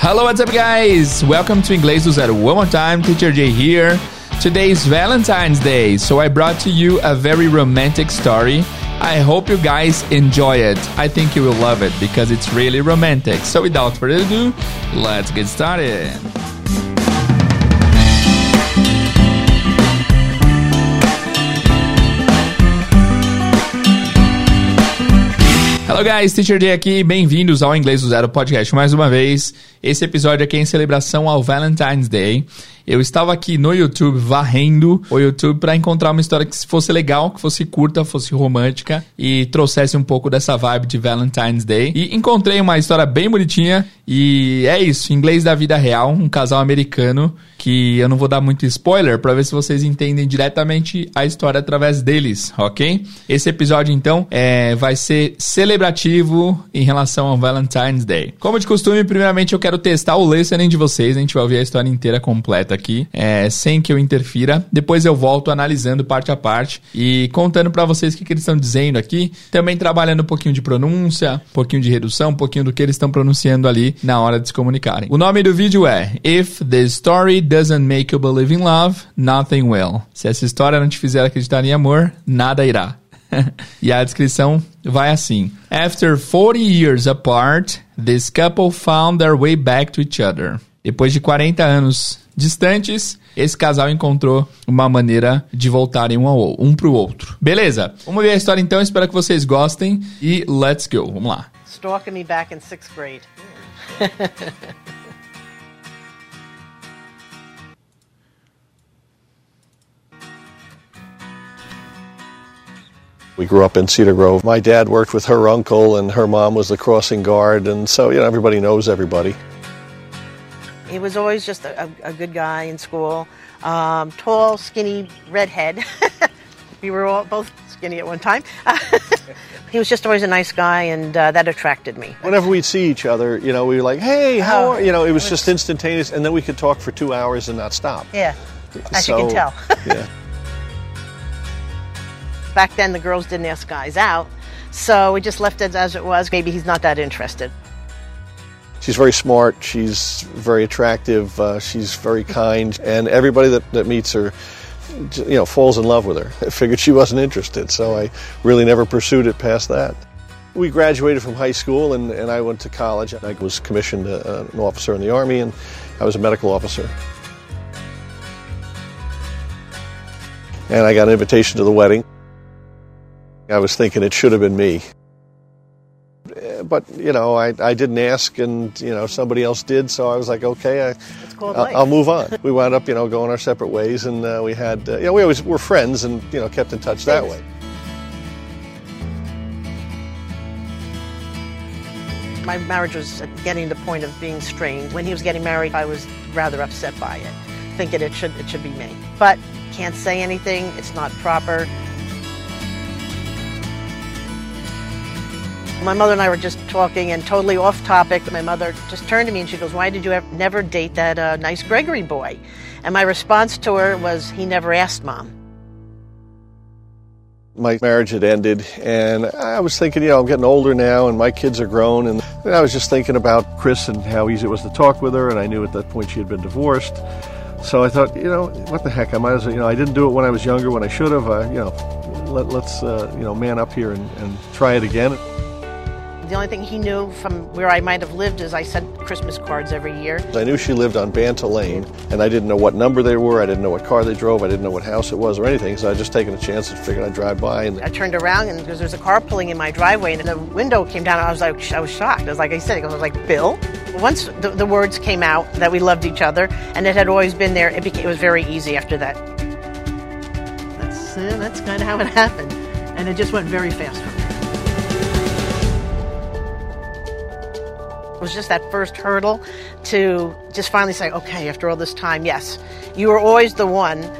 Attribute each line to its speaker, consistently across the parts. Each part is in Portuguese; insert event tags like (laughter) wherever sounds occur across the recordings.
Speaker 1: Hello, what's up, guys? Welcome to Inglês do Zero. One more time, Teacher Jay here. Today is Valentine's Day, so I brought to you a very romantic story. I hope you guys enjoy it. I think you will love it because it's really romantic. So, without further ado, let's get started. Hello guys, Teacher Jay aqui, bem-vindos ao Inglês do Zero Podcast mais uma vez. Esse episódio aqui é em celebração ao Valentine's Day. Eu estava aqui no YouTube varrendo o YouTube para encontrar uma história que fosse legal, que fosse curta, fosse romântica e trouxesse um pouco dessa vibe de Valentine's Day. E encontrei uma história bem bonitinha e é isso, inglês da vida real, um casal americano que eu não vou dar muito spoiler para ver se vocês entendem diretamente a história através deles, ok? Esse episódio então é, vai ser celebrativo em relação ao Valentine's Day. Como de costume, primeiramente eu quero testar o listening de vocês, a gente vai ouvir a história inteira completa aqui, é, sem que eu interfira. Depois eu volto analisando parte a parte e contando para vocês o que, que eles estão dizendo aqui. Também trabalhando um pouquinho de pronúncia, um pouquinho de redução, um pouquinho do que eles estão pronunciando ali na hora de se comunicarem. O nome do vídeo é If the Story Doesn't Make You Believe in Love, Nothing Will. Se essa história não te fizer acreditar em amor, nada irá. (laughs) e a descrição vai assim: After 40 years apart, this couple found their way back to each other. Depois de 40 anos distantes, esse casal encontrou uma maneira de voltarem um, ao, um pro outro. Beleza? Vamos ver a história então, espero que vocês gostem e let's go. Vamos lá.
Speaker 2: Stalking me back in sixth grade. (laughs)
Speaker 3: We grew up in Cedar Grove. My dad worked with her uncle, and her mom was the crossing guard, and so you know everybody knows everybody.
Speaker 2: He was always just a, a, good guy in school. Um, tall, skinny, redhead. (laughs) we were all both skinny at one time. (laughs) he was just always a nice guy, and uh, that attracted me.
Speaker 3: Whenever we'd see each other, you know, we were like, "Hey, how
Speaker 2: Oh,
Speaker 3: are?" You know, it was just instantaneous, and then we could talk for two hours and not stop.
Speaker 2: Yeah, as you can tell. (laughs)
Speaker 3: yeah.
Speaker 2: Back then, the girls didn't ask guys out, so we just left it as it was. Maybe he's not that interested.
Speaker 3: She's very smart. She's very attractive. Uh, she's very kind, and everybody that, that meets her, you know, falls in love with her. (laughs) I figured she wasn't interested, so I really never pursued it past that. We graduated from high school, and, and I went to college. I was commissioned uh, an officer in the Army, and I was a medical officer. And I got an invitation to the wedding. I was thinking it should have been me but you know, I, I didn't ask, and you know, somebody else did. So I was like, okay, I I'll. I'll move on. we wound up, you know, going our separate ways, and uh, we had, uh, you know, we always were friends, and you know, kept in touch that way.
Speaker 2: My marriage was getting to the point of being strained. When he was getting married, I was rather upset by it, thinking it should it should be me. But can't say anything. It's not proper. My mother and I were just talking and totally off topic. My mother just turned to me and she goes, "Why did you ever, never date that uh, nice Gregory boy?" And my response to her was, "He never asked, mom."
Speaker 3: My marriage had ended, and I was thinking, you know, I'm getting older now, and my kids are grown, and I was just thinking about Chris and how easy it was to talk with her, and I knew at that point she had been divorced. So I thought, you know, what the heck? I might as well, you know, I didn't do it when I was younger, when I should have. You know, let, let's, uh, you know, man up here and, and try it again.
Speaker 2: The only thing he knew from where I might have lived is I sent Christmas cards every year.
Speaker 3: I knew she lived on Banta Lane, and I didn't know what number they were. I didn't know what car they drove. I didn't know what house it was or anything. So I just taken a chance and figured I'd drive by. And
Speaker 2: I turned around and because there's a car pulling in my driveway and the window came down. I was like, I was shocked. I was like, I said, I was like, Bill. Once the, the words came out that we loved each other and it had always been there, it, became, it was very easy after that. That's uh, that's kind of how it happened, and it just went very fast from there. It was just that first hurdle to just finally say, okay, after all this time, yes, you were always the one,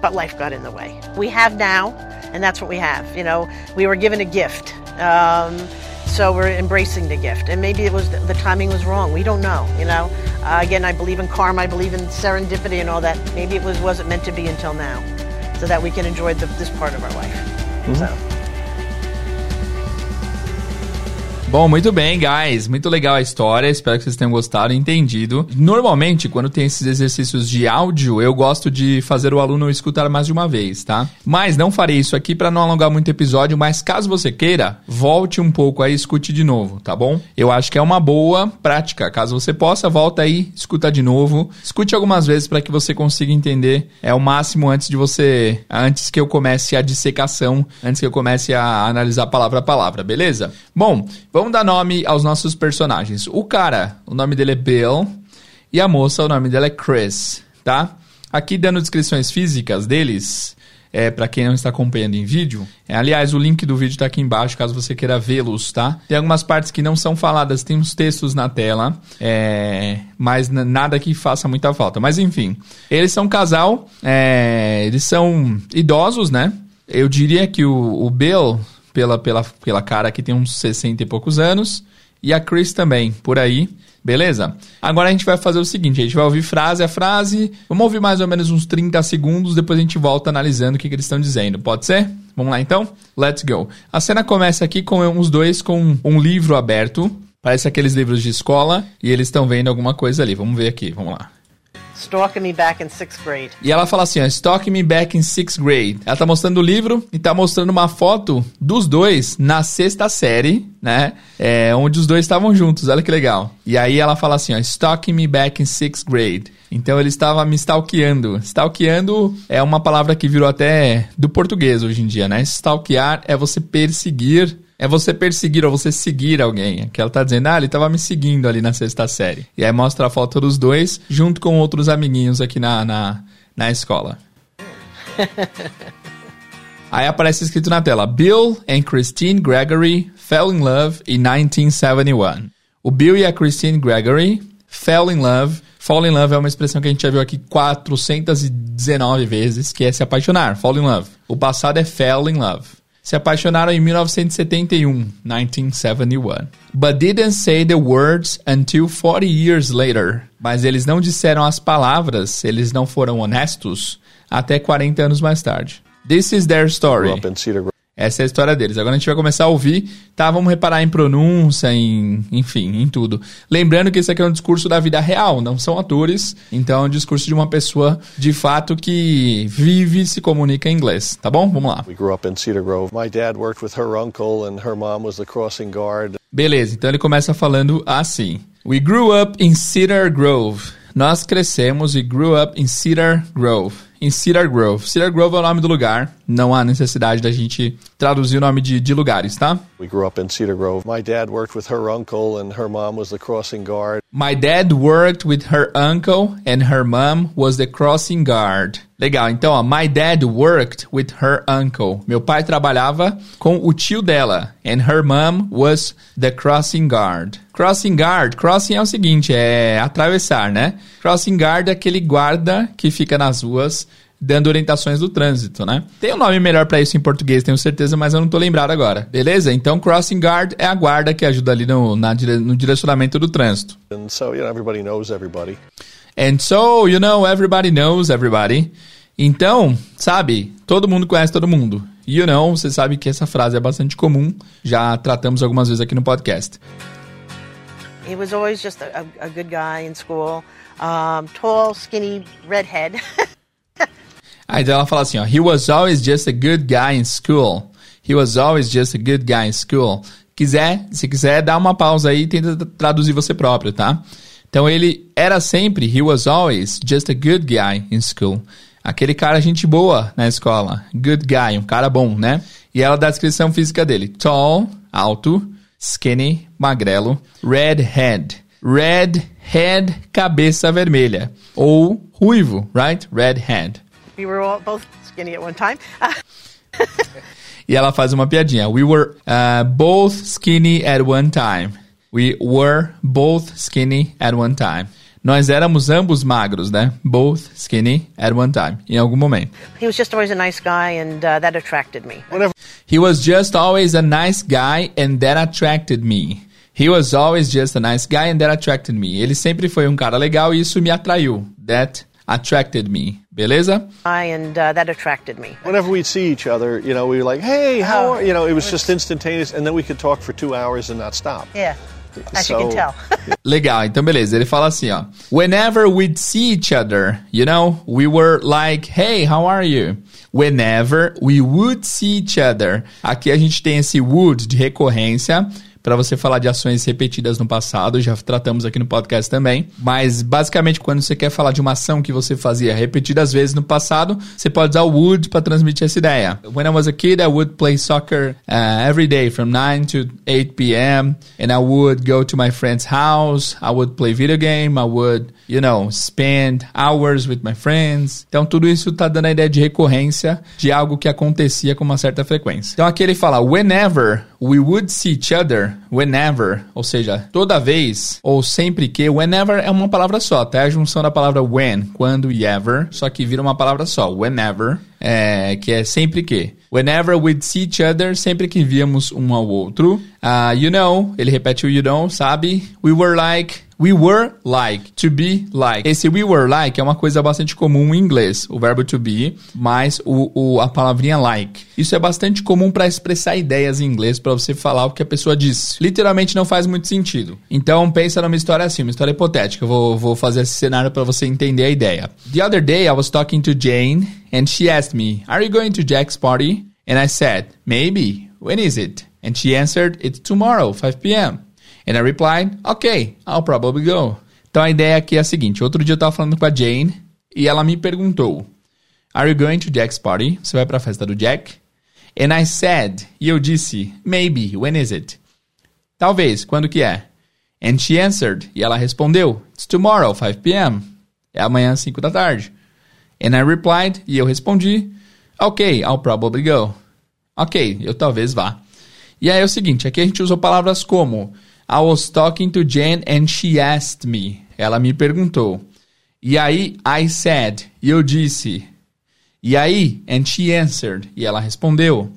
Speaker 2: but life got in the way. We have now, and that's what we have. You know, we were given a gift. Um, so we're embracing the gift, and maybe it was the timing was wrong. We don't know. You know, uh, again, I believe in karma. I believe in serendipity and all that. Maybe it was wasn't meant to be until now, so that we can enjoy the, this part of our life. So.
Speaker 1: Bom, muito bem, guys. Muito legal a história. Espero que vocês tenham gostado e entendido. Normalmente, quando tem esses exercícios de áudio, eu gosto de fazer o aluno escutar mais de uma vez, tá? Mas não farei isso aqui para não alongar muito o episódio. Mas caso você queira, volte um pouco aí e escute de novo, tá bom? Eu acho que é uma boa prática. Caso você possa, volta aí, escuta de novo. Escute algumas vezes para que você consiga entender. É o máximo antes de você. Antes que eu comece a dissecação, antes que eu comece a analisar palavra a palavra, beleza? Bom, vamos dar nome aos nossos personagens. O cara, o nome dele é Bill. E a moça, o nome dela é Chris, tá? Aqui dando descrições físicas deles, é, para quem não está acompanhando em vídeo. É, aliás, o link do vídeo está aqui embaixo, caso você queira vê-los, tá? Tem algumas partes que não são faladas, tem uns textos na tela, é, mas nada que faça muita falta. Mas enfim, eles são um casal, é, eles são idosos, né? Eu diria que o, o Bill pela, pela, pela cara que tem uns 60 e poucos anos. E a Chris também, por aí. Beleza? Agora a gente vai fazer o seguinte: a gente vai ouvir frase a frase. Vamos ouvir mais ou menos uns 30 segundos. Depois a gente volta analisando o que, que eles estão dizendo. Pode ser? Vamos lá então? Let's go. A cena começa aqui com os dois com um livro aberto. Parece aqueles livros de escola. E eles estão vendo alguma coisa ali. Vamos ver aqui. Vamos lá.
Speaker 2: Stalking Me Back in Sixth Grade.
Speaker 1: E ela fala assim, ó, Stalking Me Back in Sixth Grade. Ela tá mostrando o livro e tá mostrando uma foto dos dois na sexta série, né? É, onde os dois estavam juntos, olha que legal. E aí ela fala assim, ó, Stalking Me Back in Sixth Grade. Então ele estava me stalkeando. Stalkeando é uma palavra que virou até do português hoje em dia, né? Stalkear é você perseguir é você perseguir ou você seguir alguém. Que ela tá dizendo, ah, ele tava me seguindo ali na sexta série. E aí mostra a foto dos dois, junto com outros amiguinhos aqui na, na, na escola. (laughs) aí aparece escrito na tela: Bill and Christine Gregory fell in love in 1971. O Bill e a Christine Gregory fell in love. Fall in love é uma expressão que a gente já viu aqui 419 vezes, que é se apaixonar. Fall in love. O passado é fell in love se apaixonaram em 1971, 1971. But didn't say the words until 40 years later. Mas eles não disseram as palavras, eles não foram honestos até 40 anos mais tarde. This is their story. Essa é a história deles. Agora a gente vai começar a ouvir, tá? Vamos reparar em pronúncia, em, enfim, em tudo. Lembrando que esse aqui é um discurso da vida real, não são atores. Então é um discurso de uma pessoa, de fato, que vive e se comunica em inglês, tá bom? Vamos lá. We grew up in Cedar Grove. My dad worked with her uncle and her mom was the crossing guard. Beleza, então ele começa falando assim. We grew up in Cedar Grove. Nós crescemos e grew up in Cedar Grove em Cedar Grove. Cedar Grove é o nome do lugar. Não há necessidade da gente traduzir o nome de, de lugares, tá? We grew up in Cedar Grove. My dad worked with her uncle and her mom was the crossing guard. My dad worked with her uncle and her mom was the crossing guard. Legal, então, ó, my dad worked with her uncle. Meu pai trabalhava com o tio dela. And her mom was the crossing guard. Crossing guard, crossing é o seguinte, é atravessar, né? Crossing guard é aquele guarda que fica nas ruas dando orientações do trânsito, né? Tem um nome melhor para isso em português, tenho certeza, mas eu não tô lembrado agora. Beleza? Então, crossing guard é a guarda que ajuda ali no, na, no direcionamento do trânsito. And so, you know, everybody knows everybody. And so, you know, everybody knows everybody. Então, sabe, todo mundo conhece todo mundo. You know, você sabe que essa frase é bastante comum, já tratamos algumas vezes aqui no podcast.
Speaker 2: He was always just a, a good guy in school. Um, tall, skinny, redhead. (laughs)
Speaker 1: Aí ela fala assim, ó, he was always just a good guy in school. He was always just a good guy in school. Quiser, se quiser, dá uma pausa aí e tenta traduzir você próprio, tá? Então ele era sempre, he was always just a good guy in school. Aquele cara gente boa na escola. Good guy, um cara bom, né? E ela dá a descrição física dele. Tall, alto, skinny, magrelo, redhead. Redhead, cabeça vermelha. Ou ruivo, right? Redhead.
Speaker 2: We were all both skinny at one time. (laughs)
Speaker 1: e ela faz uma piadinha. We were uh, both skinny at one time. We were both skinny at one time. Nós éramos ambos magros, né? Both skinny at one time, em algum momento.
Speaker 2: He was just always a nice guy and uh, that attracted me.
Speaker 1: Whatever. He was just always a nice guy and that attracted me. He was always just a nice guy and that attracted me. Ele sempre foi um cara legal e isso me atraiu. That attracted me. Beleza?
Speaker 2: I and uh, that attracted me.
Speaker 3: Whenever we'd see each other, you know, we were like, "Hey, how
Speaker 2: Oh.
Speaker 3: are?" You know, it was just instantaneous, and then we could talk for two hours and not stop.
Speaker 2: Yeah, as you
Speaker 3: So-
Speaker 2: can tell. (laughs)
Speaker 1: Legal, então beleza. Ele fala assim, ó. Whenever we'd see each other, you know, we were like, hey, how are you? Whenever we would see each other. Aqui a gente tem esse would de recorrência para você falar de ações repetidas no passado, já tratamos aqui no podcast também. Mas basicamente quando você quer falar de uma ação que você fazia repetidas vezes no passado, você pode usar o would para transmitir essa ideia. When I was a kid, I would play soccer uh, every day from 9 to 8 p.m. and I would go to my friend's house, I would play video game, I would, you know, spend hours with my friends. Então tudo isso tá dando a ideia de recorrência de algo que acontecia com uma certa frequência. Então aqui ele fala whenever we would see each other, whenever, ou seja, toda vez ou sempre que, whenever é uma palavra só, tá? É a junção da palavra when, quando e ever, só que vira uma palavra só, whenever, é, que é sempre que. Whenever we'd see each other, sempre que víamos um ao outro. Uh, you know, ele repete o you know, sabe? We were like, we were like, to be like. Esse we were like é uma coisa bastante comum em inglês, o verbo to be, mais o, o- a palavrinha like. Isso é bastante comum para expressar ideias em inglês, para você falar o que a pessoa diz. Literalmente não faz muito sentido. Então pensa numa história assim, uma história hipotética. Eu vou, vou fazer esse cenário para você entender a ideia. The other day I was talking to Jane and she asked me, "Are you going to Jack's party?" And I said, "Maybe. When is it?" And she answered, "It's tomorrow, 5 p.m." And I replied, "Okay, I'll probably go." Então a ideia aqui é a seguinte: outro dia eu tava falando com a Jane e ela me perguntou, "Are you going to Jack's party?" Você vai para a festa do Jack? And I said, e eu disse, "Maybe. When is it?" Talvez, quando que é? And she answered, e ela respondeu, It's tomorrow, 5 p.m. É amanhã, 5 da tarde. And I replied, e eu respondi, Ok, I'll probably go. Ok, eu talvez vá. E aí é o seguinte, aqui a gente usou palavras como I was talking to Jen and she asked me. Ela me perguntou. E aí, I said, e eu disse. E aí, and she answered, e ela respondeu.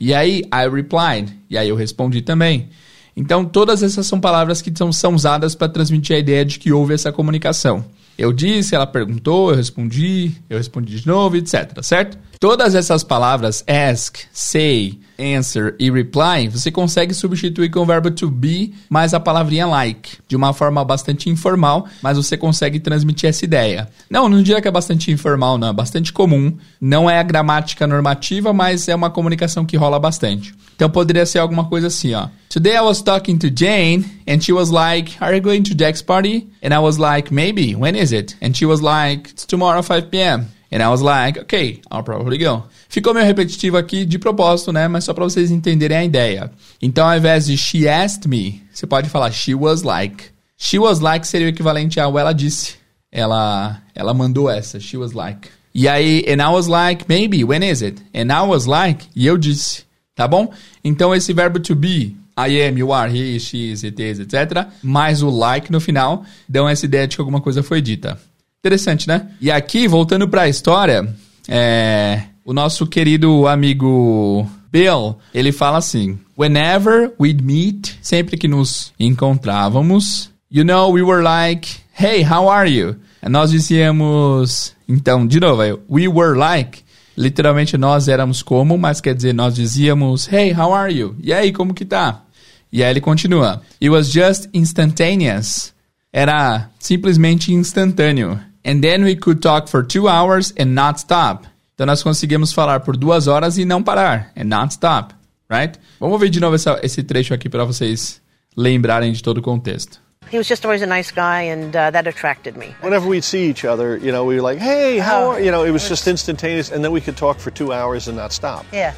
Speaker 1: E aí, I replied, e aí eu respondi também. Então, todas essas são palavras que são, são usadas para transmitir a ideia de que houve essa comunicação. Eu disse, ela perguntou, eu respondi, eu respondi de novo, etc. Certo? Todas essas palavras, ask, say, answer e reply, você consegue substituir com o verbo to be mais a palavrinha like, de uma forma bastante informal, mas você consegue transmitir essa ideia. Não, não diria que é bastante informal, não, é bastante comum. Não é a gramática normativa, mas é uma comunicação que rola bastante. Então poderia ser alguma coisa assim, ó. Today I was talking to Jane and she was like, "Are you going to Jack's party?" And I was like, "Maybe. When is it?" And she was like, "It's tomorrow 5 p.m." And I was like, "Okay, I'll probably go." Ficou meio repetitivo aqui de propósito, né? Mas só para vocês entenderem a ideia. Então, ao invés de she asked me, você pode falar she was like. She was like seria o equivalente a ela disse. Ela, ela mandou essa. She was like. E aí, and I was like, maybe, when is it? And I was like, e eu disse. Tá bom? Então, esse verbo to be, I am, you are, he, she, it is, etc. Mais o like no final, dão essa ideia de que alguma coisa foi dita. Interessante, né? E aqui, voltando para a história, é, o nosso querido amigo Bill, ele fala assim: Whenever we'd meet, sempre que nos encontrávamos, you know, we were like, hey, how are you? Nós dizíamos, então, de novo, aí, we were like, literalmente nós éramos como, mas quer dizer, nós dizíamos, hey, how are you? E aí, como que tá? E aí ele continua, it was just instantaneous. Era simplesmente instantâneo. And then we could talk for two hours and not stop. Então nós conseguimos falar por duas horas e não parar. And not stop. Right? Vamos ver de novo essa, esse trecho aqui para vocês lembrarem de todo o contexto.
Speaker 2: He was just always a nice guy, and uh, that attracted me.
Speaker 3: Whenever we'd see each other, you know, we were like, "Hey, how
Speaker 2: Oh.
Speaker 3: are?" You know, it was just instantaneous, and then we could talk for two hours and not stop.
Speaker 2: Yeah,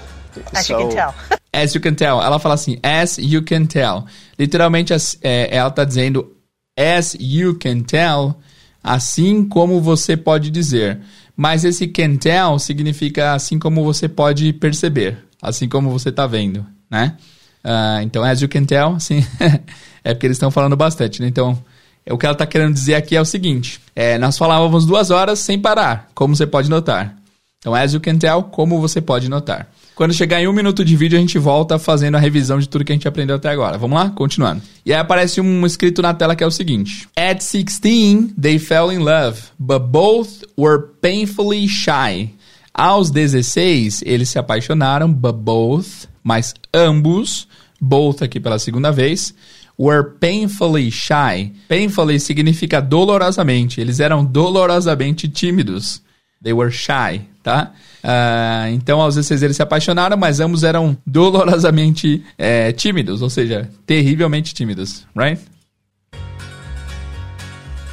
Speaker 2: as you can
Speaker 3: So-
Speaker 2: tell. (laughs)
Speaker 1: As you can tell. Ela fala assim, as you can tell. Literalmente, as- é, ela tá dizendo as you can tell, assim como você pode dizer. Mas esse can tell significa assim como você pode perceber. Assim como você tá vendo, né? Ah, então, as you can tell, sim. (laughs) é porque eles estão falando bastante, né? Então, é, o que ela tá querendo dizer aqui é o seguinte. é, nós falávamos duas horas sem parar, como você pode notar. Então, as you can tell, como você pode notar. Quando chegar em um minuto de vídeo, a gente volta fazendo a revisão de tudo que a gente aprendeu até agora. Vamos lá? Continuando. E aí aparece um escrito na tela que é o seguinte: At 16, they fell in love, but both were painfully shy. Aos 16, eles se apaixonaram, but both, mas ambos, both aqui pela segunda vez, were painfully shy. Painfully significa dolorosamente. Eles eram dolorosamente tímidos. They were shy, tá? Uh, então, aos 16 eles se apaixonaram, mas ambos eram dolorosamente é, tímidos, ou seja, terrivelmente tímidos, right?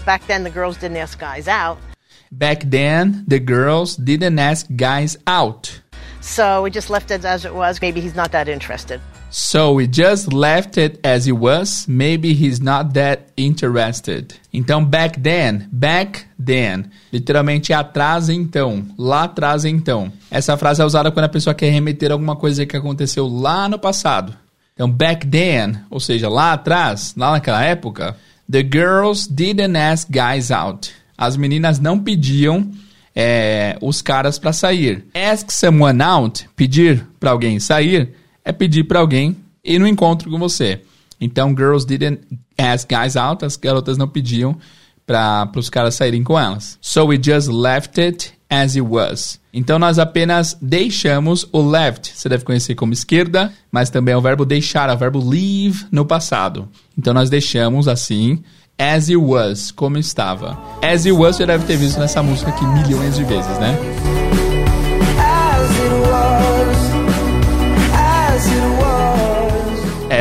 Speaker 2: Back then, the girls didn't ask guys out.
Speaker 1: Back then, the girls didn't ask guys out.
Speaker 2: So we just left it as it was. Maybe he's not that interested.
Speaker 1: So we just left it as it was. Maybe he's not that interested. Então, back then, back then, literalmente atrás então, lá atrás então. Essa frase é usada quando a pessoa quer remeter alguma coisa que aconteceu lá no passado. Então, back then, ou seja, lá atrás, lá naquela época, the girls didn't ask guys out. As meninas não pediam é, os caras para sair. Ask someone out, pedir para alguém sair, é pedir para alguém ir no encontro com você. Então, girls didn't ask guys out, as garotas não pediam para os caras saírem com elas. So we just left it as it was. Então nós apenas deixamos o left. Você deve conhecer como esquerda, mas também é o verbo deixar, é o verbo leave no passado. Então nós deixamos assim as it was, como estava. As it was você deve ter visto nessa música aqui milhões de vezes, né?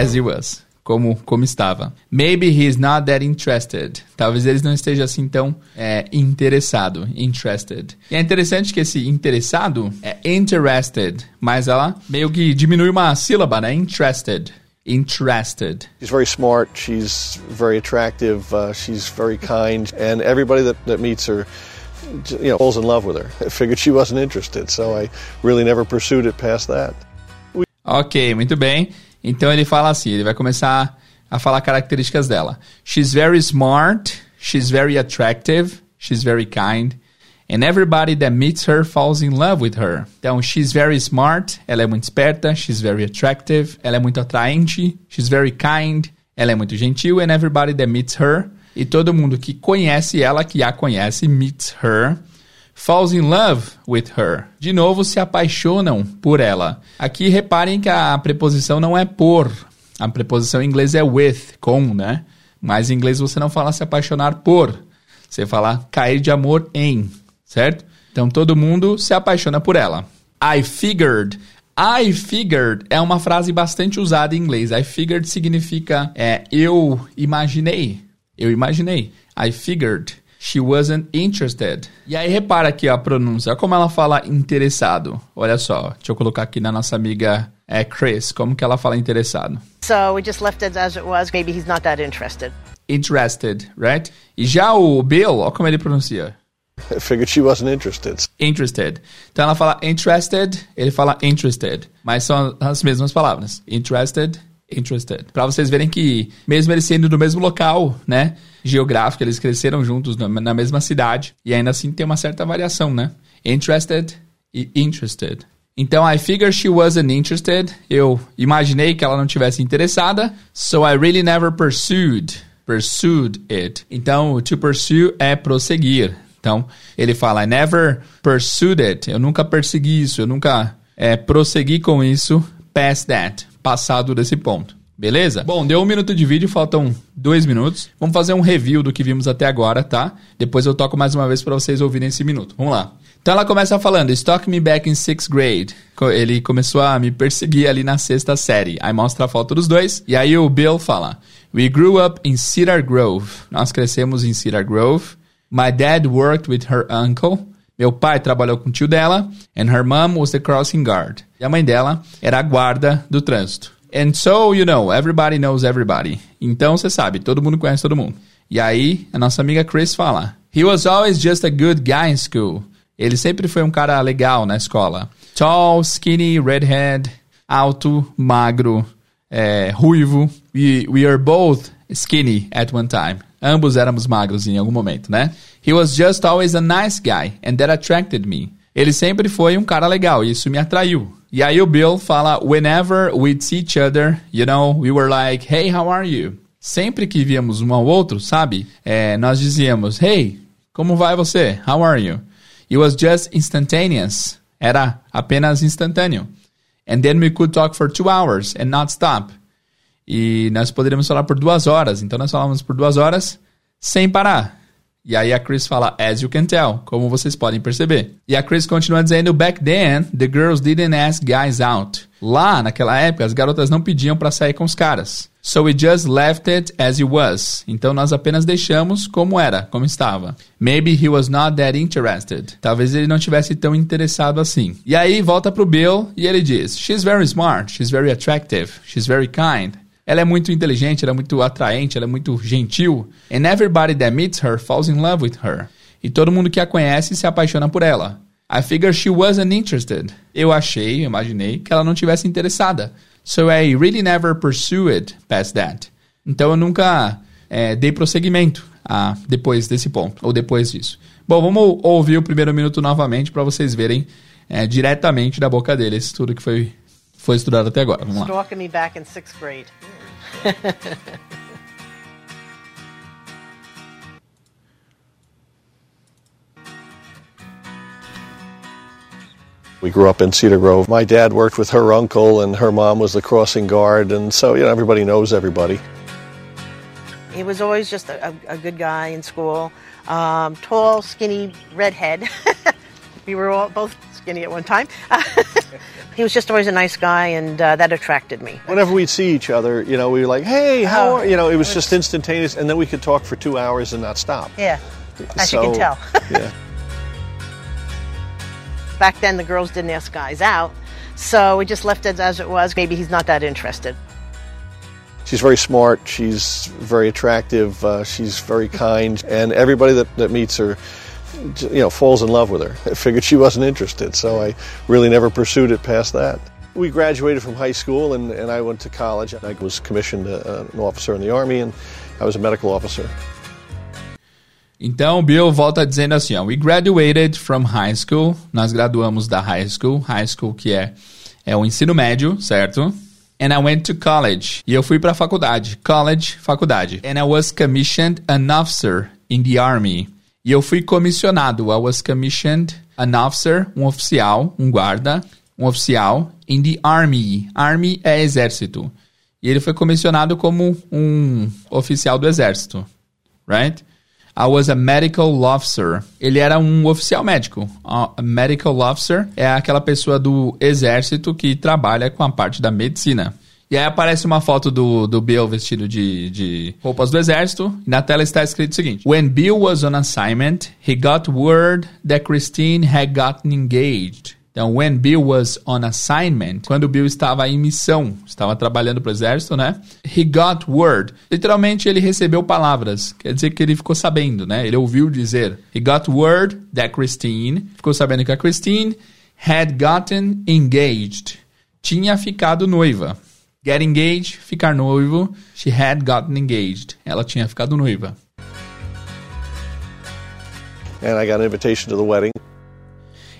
Speaker 1: As he was. Como, como estava. Maybe he's not that interested. Talvez ele não esteja assim tão é, interessado. Interested. E é interessante que esse interessado é interested, mas ela meio que diminui uma sílaba, né? Interested. Interested.
Speaker 3: She's very smart. She's very attractive. Uh, she's very kind, and everybody that, that meets her you know, falls in love with her. I figured she wasn't interested, so I really never pursued it past that.
Speaker 1: We... Ok, muito bem. Então ele fala assim, ele vai começar a falar características dela. She's very smart, she's very attractive, she's very kind, and everybody that meets her falls in love with her. Então, she's very smart, ela é muito esperta, she's very attractive, ela é muito atraente, she's very kind, ela é muito gentil, and everybody that meets her, e todo mundo que conhece ela, que a conhece, meets her, falls in love with her. De novo, se apaixonam por ela. Aqui reparem que a preposição não é por. A preposição em inglês é with, com, né? Mas em inglês você não fala se apaixonar por. Você fala cair de amor em, certo? Então todo mundo se apaixona por ela. I figured. I figured é uma frase bastante usada em inglês. I figured significa é, eu imaginei. Eu imaginei. I figured. She wasn't interested. E aí repara aqui a pronúncia, como ela fala interessado. Olha só, deixa eu colocar aqui na nossa amiga é, Chris, como que ela fala interessado.
Speaker 2: So we just left it as it was. Maybe he's not that interested.
Speaker 1: Interested, right? E já o Bill, olha como ele pronuncia.
Speaker 3: I figured she wasn't interested.
Speaker 1: Interested. Então ela fala interested, ele fala interested. Mas são as mesmas palavras. Interested, interested. Para vocês verem que, mesmo eles sendo do mesmo local, né? Geográfico, eles cresceram juntos na mesma cidade. E ainda assim tem uma certa variação, né? Interested e interested. Então, I figured she wasn't interested. Eu imaginei que ela não tivesse interessada. So I really never pursued. Pursued it. Então, to pursue é prosseguir. Então, ele fala, I never pursued it. Eu nunca persegui isso. Eu nunca é, prossegui com isso past that passado desse ponto. Beleza? Bom, deu um minuto de vídeo, faltam dois minutos. Vamos fazer um review do que vimos até agora, tá? Depois eu toco mais uma vez para vocês ouvirem esse minuto. Vamos lá. Então ela começa falando, Stalk me back in sixth grade. Ele começou a me perseguir ali na sexta série. Aí mostra a foto dos dois. E aí o Bill fala, We grew up in Cedar Grove. Nós crescemos em Cedar Grove. My dad worked with her uncle. Meu pai trabalhou com o tio dela, and her mom was the crossing guard. E a mãe dela era a guarda do trânsito. And so, you know, everybody knows everybody. Então, você sabe, todo mundo conhece todo mundo. E aí, a nossa amiga Chris fala: He was always just a good guy in school. Ele sempre foi um cara legal na escola. Tall, skinny, redhead, alto, magro, é, ruivo. We, we are both skinny at one time. Ambos éramos magros em algum momento, né? He was just always a nice guy, and that attracted me. Ele sempre foi um cara legal e isso me atraiu. E aí o Bill fala, whenever we'd see each other, you know, we were like, hey, how are you? Sempre que víamos um ao outro, sabe? É, nós dizíamos, hey, como vai você? How are you? It was just instantaneous. Era apenas instantâneo. And then we could talk for two hours and not stop. E nós poderíamos falar por duas horas. Então nós falávamos por duas horas sem parar. E aí a Chris fala, as you can tell, como vocês podem perceber. E a Chris continua dizendo, back then, the girls didn't ask guys out. Lá, naquela época, as garotas não pediam para sair com os caras. So we just left it as it was. Então nós apenas deixamos como era, como estava. Maybe he was not that interested. Talvez ele não tivesse tão interessado assim. E aí volta pro Bill e ele diz: She's very smart, she's very attractive, she's very kind. Ela é muito inteligente, ela é muito atraente, ela é muito gentil. And everybody that meets her falls in love with her. E todo mundo que a conhece se apaixona por ela. I figured she wasn't interested. Eu achei, imaginei, que ela não tivesse interessada. So I really never pursued past that. Então eu nunca é, dei prosseguimento a, depois desse ponto, ou depois disso. Bom, vamos ouvir o primeiro minuto novamente para vocês verem é, diretamente da boca deles tudo que foi, foi estudado até agora. Vamos lá.
Speaker 2: Stalking me back in sixth grade. (laughs)
Speaker 3: We grew up in Cedar Grove. My dad worked with her uncle, and her mom was the crossing guard, and so you know everybody knows everybody.
Speaker 2: He was always just a, a, a good guy in school. Um, tall, skinny, redhead. (laughs) we were all both skinny at one time. (laughs) he was just always a nice guy, and uh, that attracted me.
Speaker 3: Whenever we'd see each other, you know, we were like, "Hey, how
Speaker 2: Oh,
Speaker 3: are?" You know, it was just instantaneous, and then we could talk for two hours and not stop.
Speaker 2: Yeah, as you can tell. (laughs)
Speaker 3: yeah.
Speaker 2: Back then, the girls didn't ask guys out, so we just left it as it was. Maybe he's not that interested.
Speaker 3: She's very smart. She's very attractive. Uh, she's very kind, and everybody that, that meets her, you know, falls in love with her. I figured she wasn't interested, so I really never pursued it past that. We graduated from high school, and, and I went to college. I was commissioned uh, an officer in the army, and I was a medical officer.
Speaker 1: Então, Bill volta dizendo assim, we graduated from high school, nós graduamos da high school, high school que é, é o ensino médio, certo? And I went to college, e eu fui para faculdade, college, faculdade. And I was commissioned an officer in the army. E eu fui comissionado, I was commissioned an officer, um oficial, um guarda, um oficial in the army. Army é exército. E ele foi comissionado como um oficial do exército, right? I was a medical officer. Ele era um oficial médico. A medical officer é aquela pessoa do exército que trabalha com a parte da medicina. E aí aparece uma foto do, do Bill vestido de, de roupas do exército. E na tela está escrito o seguinte: When Bill was on assignment, he got word that Christine had gotten engaged. Então, when Bill was on assignment, quando Bill estava em missão, estava trabalhando para o exército, né? He got word. Literalmente, ele recebeu palavras. Quer dizer que ele ficou sabendo, né? Ele ouviu dizer. He got word that Christine, ficou sabendo que a Christine had gotten engaged. Tinha ficado noiva. Get engaged, ficar noivo. She had gotten engaged. Ela tinha ficado noiva.
Speaker 3: And I got an invitation to the wedding.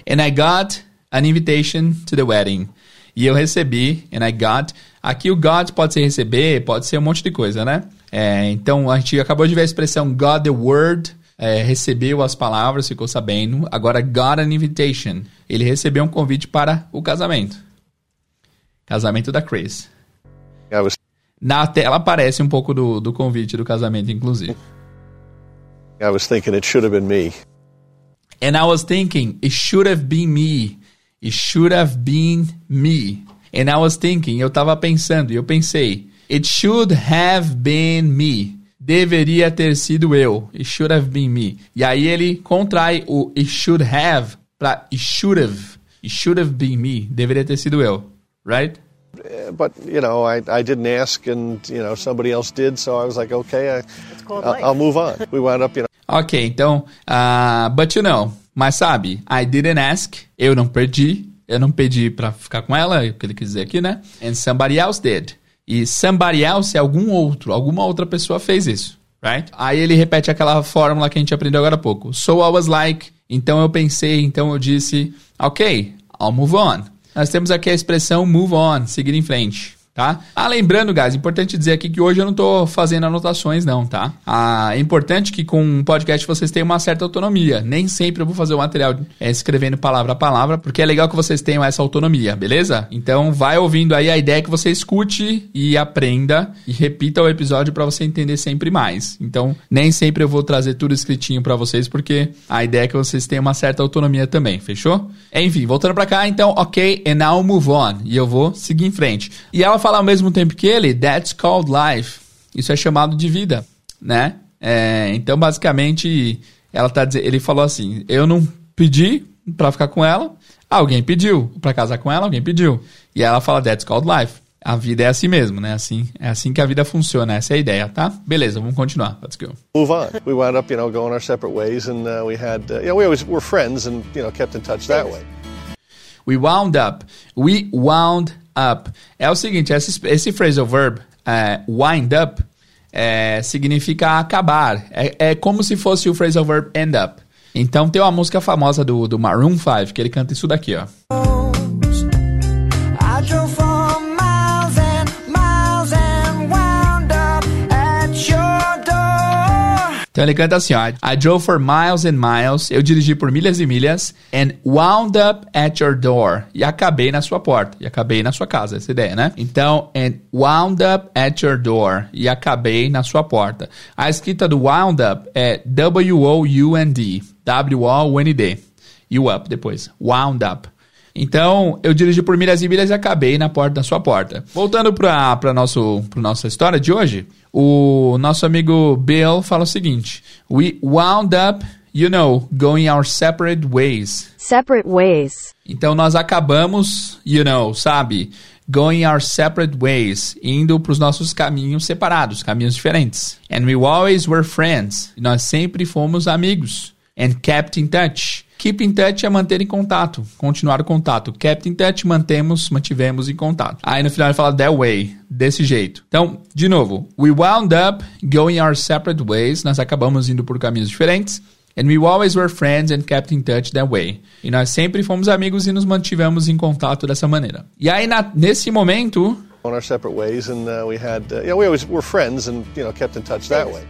Speaker 1: And I got an invitation to the wedding. E eu recebi, and I got. Aqui o got pode ser receber, pode ser um monte de coisa, né? É, então a gente acabou de ver a expressão got the word, é, recebeu as palavras, ficou sabendo. Agora got an invitation. Ele recebeu um convite para o casamento. Casamento da Chris.
Speaker 3: Was
Speaker 1: Na tela aparece um pouco do, do convite do casamento, inclusive.
Speaker 3: I was thinking it should have been me.
Speaker 1: And I was thinking, it should have been me. It should have been me. And I was thinking, eu tava pensando, e eu pensei, it should have been me. Deveria ter sido eu. It should have been me. E aí ele contrai o it should have para it should have. It should have been me. Deveria ter sido eu. Right?
Speaker 3: Uh, But you know, I, I didn't ask, and you know somebody else did, so I was like, okay, I, I'll, move on. We wound up, you know,
Speaker 1: Ok, então, ah, but you know, mas sabe, I didn't ask, eu não pedi, eu não pedi pra ficar com ela, é o que ele quis dizer aqui, né? And somebody else did. E somebody else é algum outro, alguma outra pessoa fez isso, right? Aí ele repete aquela fórmula que a gente aprendeu agora há pouco. So I was like, então eu pensei, então eu disse, ok, I'll move on. Nós temos aqui a expressão move on, seguir em frente tá? Ah, lembrando, guys, importante dizer aqui que hoje eu não tô fazendo anotações não, tá? Ah, é importante que com um podcast vocês tenham uma certa autonomia. Nem sempre eu vou fazer o material é, escrevendo palavra a palavra, porque é legal que vocês tenham essa autonomia, beleza? Então vai ouvindo aí a ideia é que você escute e aprenda e repita o episódio para você entender sempre mais. Então, nem sempre eu vou trazer tudo escritinho para vocês, porque a ideia é que vocês tenham uma certa autonomia também, fechou? Enfim, voltando para cá, então, ok, and now move on. E eu vou seguir em frente. E ela fala ao mesmo tempo que ele, that's called life. Isso é chamado de vida, né? É, então, basicamente, ela tá ele falou assim: eu não pedi para ficar com ela, alguém pediu. Para casar com ela, alguém pediu. E ela fala, that's called life. A vida é assim mesmo, né? Assim, é assim que a vida funciona, essa é a ideia, tá? Beleza, vamos continuar. Let's go.
Speaker 3: Move on. We wound up, you know, going our separate ways, and uh, we had, uh, you know, we always were friends, and you know, kept in touch that way.
Speaker 1: We wound up. We wound up. É o seguinte, esse, esse phrasal verb, é, wind up, é, significa acabar. É, é como se fosse o phrasal verb end up. Então tem uma música famosa do, do Maroon 5 que ele canta isso daqui, ó. Então ele canta assim, ó. I drove for miles and miles. Eu dirigi por milhas e milhas. And wound up at your door. E acabei na sua porta. E acabei na sua casa. Essa ideia, né? Então, and wound up at your door. E acabei na sua porta. A escrita do wound up é W-O-U-N-D. W-O-U-N-D. E o up depois. Wound up. Então, eu dirigi por milhas e milhas e acabei na porta da sua porta. Voltando para a nossa história de hoje, o nosso amigo Bill fala o seguinte: We wound up, you know, going our separate ways.
Speaker 4: Separate ways.
Speaker 1: Então, nós acabamos, you know, sabe? Going our separate ways, indo para os nossos caminhos separados, caminhos diferentes. And we always were friends. E nós sempre fomos amigos. And kept in touch. Keep in touch é manter em contato, continuar o contato. Kept in touch, mantemos, mantivemos em contato. Aí no final ele fala that way, desse jeito. Então, de novo, we wound up going our separate ways. Nós acabamos indo por caminhos diferentes. And we always were friends and kept in touch that way. E nós sempre fomos amigos e nos mantivemos em contato dessa maneira. E aí, na, nesse momento...
Speaker 3: On our separate ways and uh, we had, uh, yeah, we always were friends and, you know, kept in touch that way.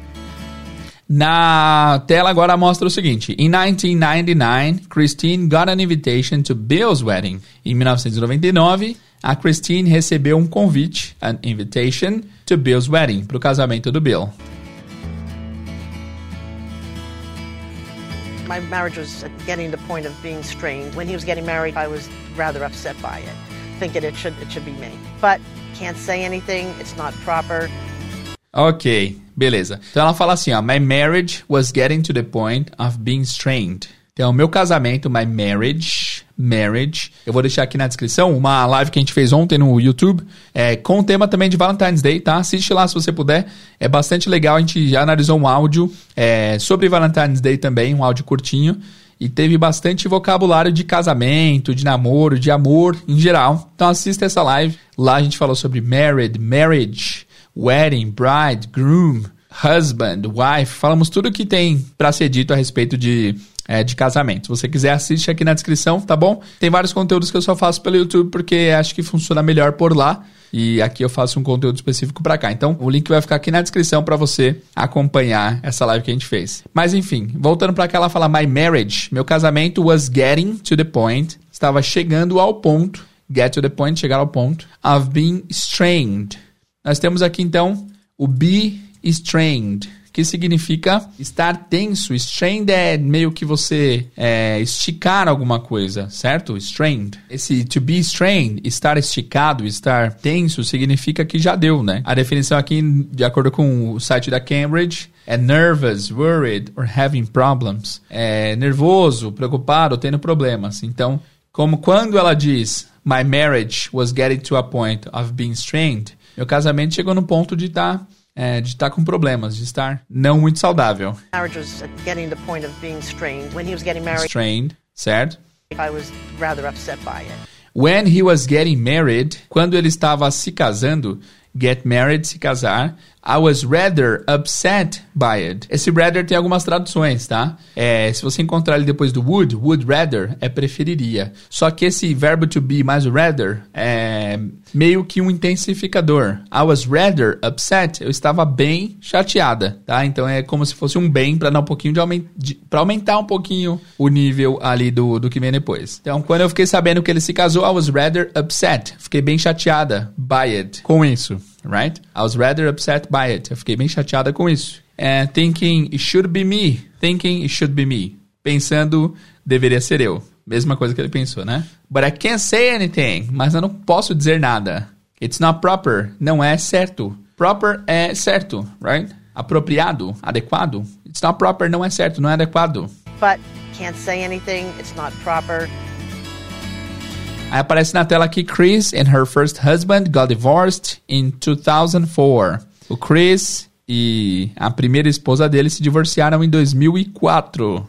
Speaker 1: Na tela agora mostra o seguinte: In 1999, Christine got an invitation to Bill's wedding. Em 1999, a Christine recebeu um convite, an invitation, to Bill's wedding, para o casamento do Bill.
Speaker 2: My marriage was getting to the point of being strained. When he was getting married, I was rather upset by it, thinking it should it should be me. But can't say anything. It's not proper.
Speaker 1: Ok, beleza. Então ela fala assim, ó, my marriage was getting to the point of being strained. Então, meu casamento, my marriage, marriage. Eu vou deixar aqui na descrição uma live que a gente fez ontem no YouTube, é, com o tema também de Valentine's Day, tá? Assiste lá se você puder. É bastante legal. A gente já analisou um áudio é, sobre Valentine's Day também, um áudio curtinho. E teve bastante vocabulário de casamento, de namoro, de amor em geral. Então assista essa live. Lá a gente falou sobre married, marriage wedding, bride, groom, husband, wife. Falamos tudo que tem para ser dito a respeito de, é, de casamento. Se você quiser, assiste aqui na descrição, tá bom? Tem vários conteúdos que eu só faço pelo YouTube porque acho que funciona melhor por lá. E aqui eu faço um conteúdo específico para cá. Então, o link vai ficar aqui na descrição para você acompanhar essa live que a gente fez. Mas enfim, voltando para cá, ela fala: My marriage, meu casamento was getting to the point, estava chegando ao ponto, get to the point, chegar ao ponto, of being strained nós temos aqui então o be strained, que significa estar tenso. Strained é meio que você é, esticar alguma coisa, certo? Strained. Esse to be strained, estar esticado, estar tenso, significa que já deu, né? A definição aqui, de acordo com o site da Cambridge, é nervous, worried or having problems. É nervoso, preocupado, tendo problemas. Então, como quando ela diz My marriage was getting to a point of being strained, meu casamento chegou no ponto de estar tá, é, de estar tá com problemas, de estar não muito saudável.
Speaker 2: Strained.
Speaker 1: Certo? When he was getting married, quando ele estava se casando, get married, se casar. I was rather upset by it. Esse rather tem algumas traduções, tá? É, se você encontrar ele depois do would, would rather é preferiria. Só que esse verbo to be mais o rather é meio que um intensificador. I was rather upset. Eu estava bem chateada, tá? Então é como se fosse um bem para dar um pouquinho de, aument... para aumentar um pouquinho o nível ali do, do que vem depois. Então, quando eu fiquei sabendo que ele se casou, I was rather upset. Fiquei bem chateada by it. Com isso right? I was rather upset by it. Eu fiquei bem chateada com isso. And thinking it should be me. Thinking it should be me. Pensando, deveria ser eu. Mesma coisa que ele pensou, né? But I can't say anything. Mas eu não posso dizer nada. It's not proper. Não é certo. Proper é certo, right? Apropriado, adequado. It's not proper não é certo, não é adequado.
Speaker 2: But can't say anything. It's not proper.
Speaker 1: Aí aparece na tela aqui Chris and her first husband got divorced in 2004. O Chris e a primeira esposa dele se divorciaram em 2004.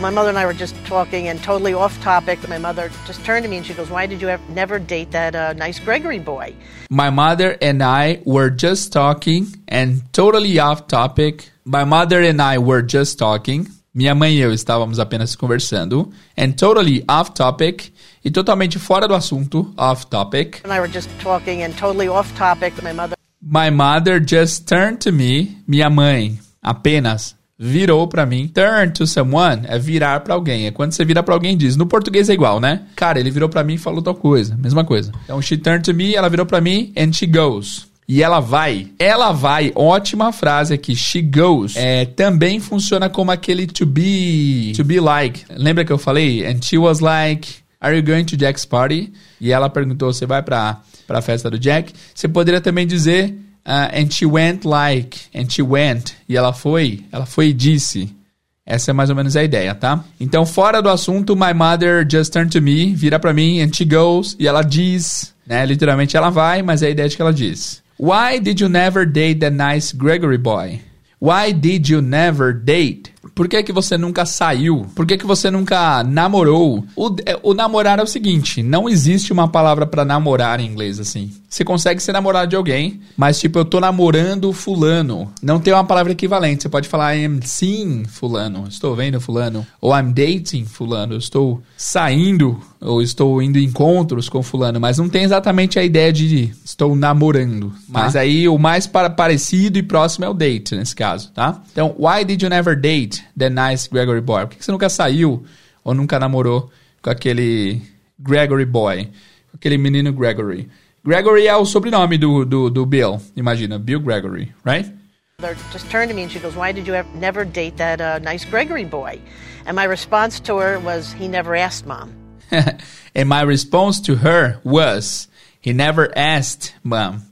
Speaker 2: My mother and I were just talking and totally off topic. My mother just turned to me and she goes, Why did you ever, never date that uh, nice Gregory boy?
Speaker 1: My mother and I were just talking and totally off topic. My mother and I were just talking minha mãe e eu estávamos apenas conversando, and totally off topic, e totalmente fora do assunto, off topic.
Speaker 2: And I were just talking and totally off topic. My mother
Speaker 1: My mother just turned to me. Minha mãe apenas virou para mim. Turn to someone é virar para alguém. É quando você vira para alguém e diz. No português é igual, né? Cara, ele virou para mim e falou tal coisa. Mesma coisa. Então, she turned to me, ela virou para mim and she goes. E ela vai. Ela vai. Ótima frase aqui. She goes. É, também funciona como aquele to be. To be like. Lembra que eu falei? And she was like. Are you going to Jack's party? E ela perguntou: Você vai pra, pra festa do Jack? Você poderia também dizer. Uh, and she went like. And she went. E ela foi. Ela foi e disse. Essa é mais ou menos a ideia, tá? Então, fora do assunto, my mother just turned to me, vira para mim, and she goes, e ela diz, né? Literalmente ela vai, mas é a ideia de que ela diz. Why did you never date that nice Gregory boy? Why did you never date? Por que, que você nunca saiu? Por que, que você nunca namorou? O, é, o namorar é o seguinte: não existe uma palavra para namorar em inglês assim. Você consegue ser namorado de alguém, mas tipo, eu tô namorando fulano. Não tem uma palavra equivalente. Você pode falar I'm seeing fulano, estou vendo fulano. Ou I'm dating fulano, estou saindo ou estou indo em encontros com fulano. Mas não tem exatamente a ideia de estou namorando. Tá? Mas aí o mais parecido e próximo é o date, nesse caso, tá? Então, why did you never date the nice Gregory boy? Por que você nunca saiu ou nunca namorou com aquele Gregory boy? Com aquele menino Gregory? Gregory é o sobrenome do, do, do Bill. Imagina, Bill Gregory, right?
Speaker 2: just turned to me and she goes, Why did you never date that uh, nice Gregory boy? And my response to her was, He never asked, Mom. (laughs)
Speaker 1: and my response to her was, He never asked, Mom.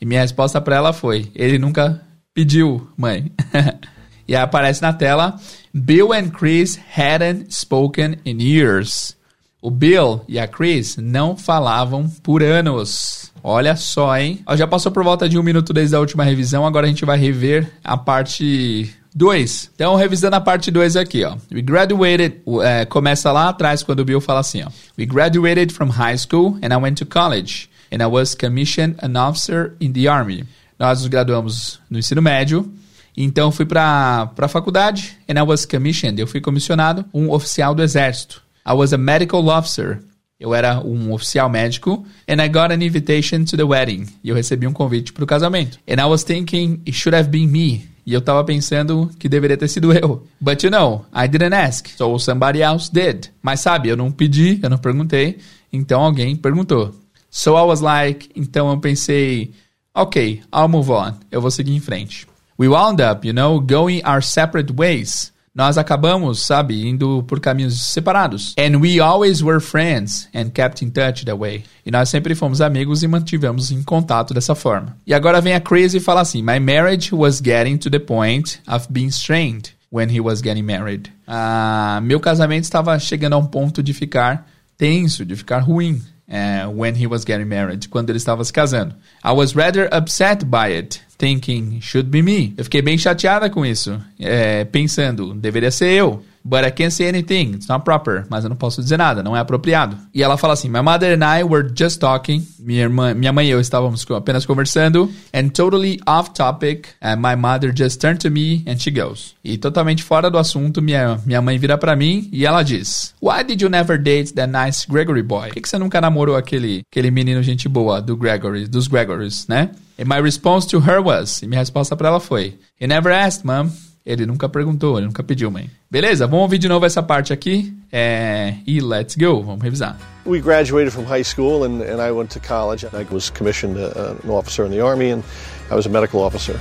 Speaker 1: E minha resposta para ela foi, Ele nunca pediu, mãe. (laughs) e aí aparece na tela, Bill and Chris hadn't spoken in years. O Bill e a Chris não falavam por anos. Olha só, hein? Já passou por volta de um minuto desde a última revisão, agora a gente vai rever a parte 2. Então, revisando a parte 2 aqui, ó. We graduated, é, começa lá atrás quando o Bill fala assim, ó. We graduated from high school and I went to college. And I was commissioned an officer in the army. Nós nos graduamos no ensino médio. Então, fui para a faculdade and I was commissioned. Eu fui comissionado um oficial do exército. I was a medical officer. Eu era um oficial médico. And I got an invitation to the wedding. E eu recebi um convite para o casamento. And I was thinking it should have been me. E eu tava pensando que deveria ter sido eu. But you know, I didn't ask. So somebody else did. Mas sabe, eu não pedi, eu não perguntei. Então alguém perguntou. So I was like, então eu pensei, ok, I'll move on. Eu vou seguir em frente. We wound up, you know, going our separate ways nós acabamos, sabe, indo por caminhos separados. And we always were friends and kept in touch that way. E nós sempre fomos amigos e mantivemos em contato dessa forma. E agora vem a Chris e fala assim: My marriage was getting to the point of being strained when he was getting married. Ah, meu casamento estava chegando a um ponto de ficar tenso, de ficar ruim. Uh, when he was getting married, quando ele estava se casando. I was rather upset by it thinking should be me. Eu fiquei bem chateada com isso, é, pensando deveria ser eu. But I can't say anything. It's not proper. Mas eu não posso dizer nada. Não é apropriado. E ela fala assim: My mother and I were just talking. Minha, irmã, minha mãe e eu estávamos apenas conversando. And totally off topic. And my mother just turned to me and she goes. E totalmente fora do assunto, minha, minha mãe vira para mim e ela diz: Why did you never date that nice Gregory boy? Por que, que você nunca namorou aquele, aquele menino gente boa do Gregory, dos Gregorys, né? And my response to her was, e minha resposta para ela foi, He never asked, mom. Ele nunca perguntou, ele nunca pediu, mãe. Beleza, vamos ouvir de novo essa parte aqui. É, e let's go, vamos revisar.
Speaker 3: We graduated from high school and, and I went to college. I was commissioned uh, an officer in the Army and I was a medical officer.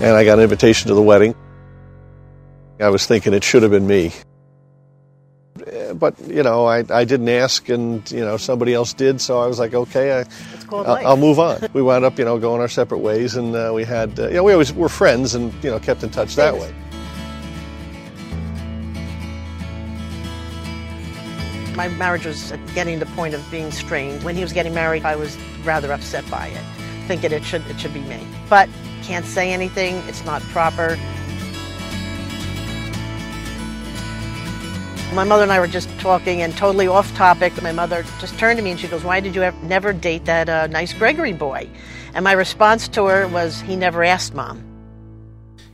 Speaker 3: And I got an invitation to the wedding. I was thinking it should have been me. But, you know, I, I didn't ask and, you know, somebody else did. So I was like, okay, I,
Speaker 2: called
Speaker 3: I'll,
Speaker 2: life.
Speaker 3: I'll move on. we wound up, you know, going our separate ways. And uh, we had, uh, you know, we always were friends and, you know, kept in touch that way.
Speaker 2: My marriage was getting to the point of being strained. When he was getting married, I was rather upset by it, thinking it should it should be me. But can't say anything. It's not proper. My mother and I were just talking and totally off topic. My mother just turned to me and she goes, "Why did you ever, never date that uh, nice Gregory boy?" And my response to her was, "He never asked, mom."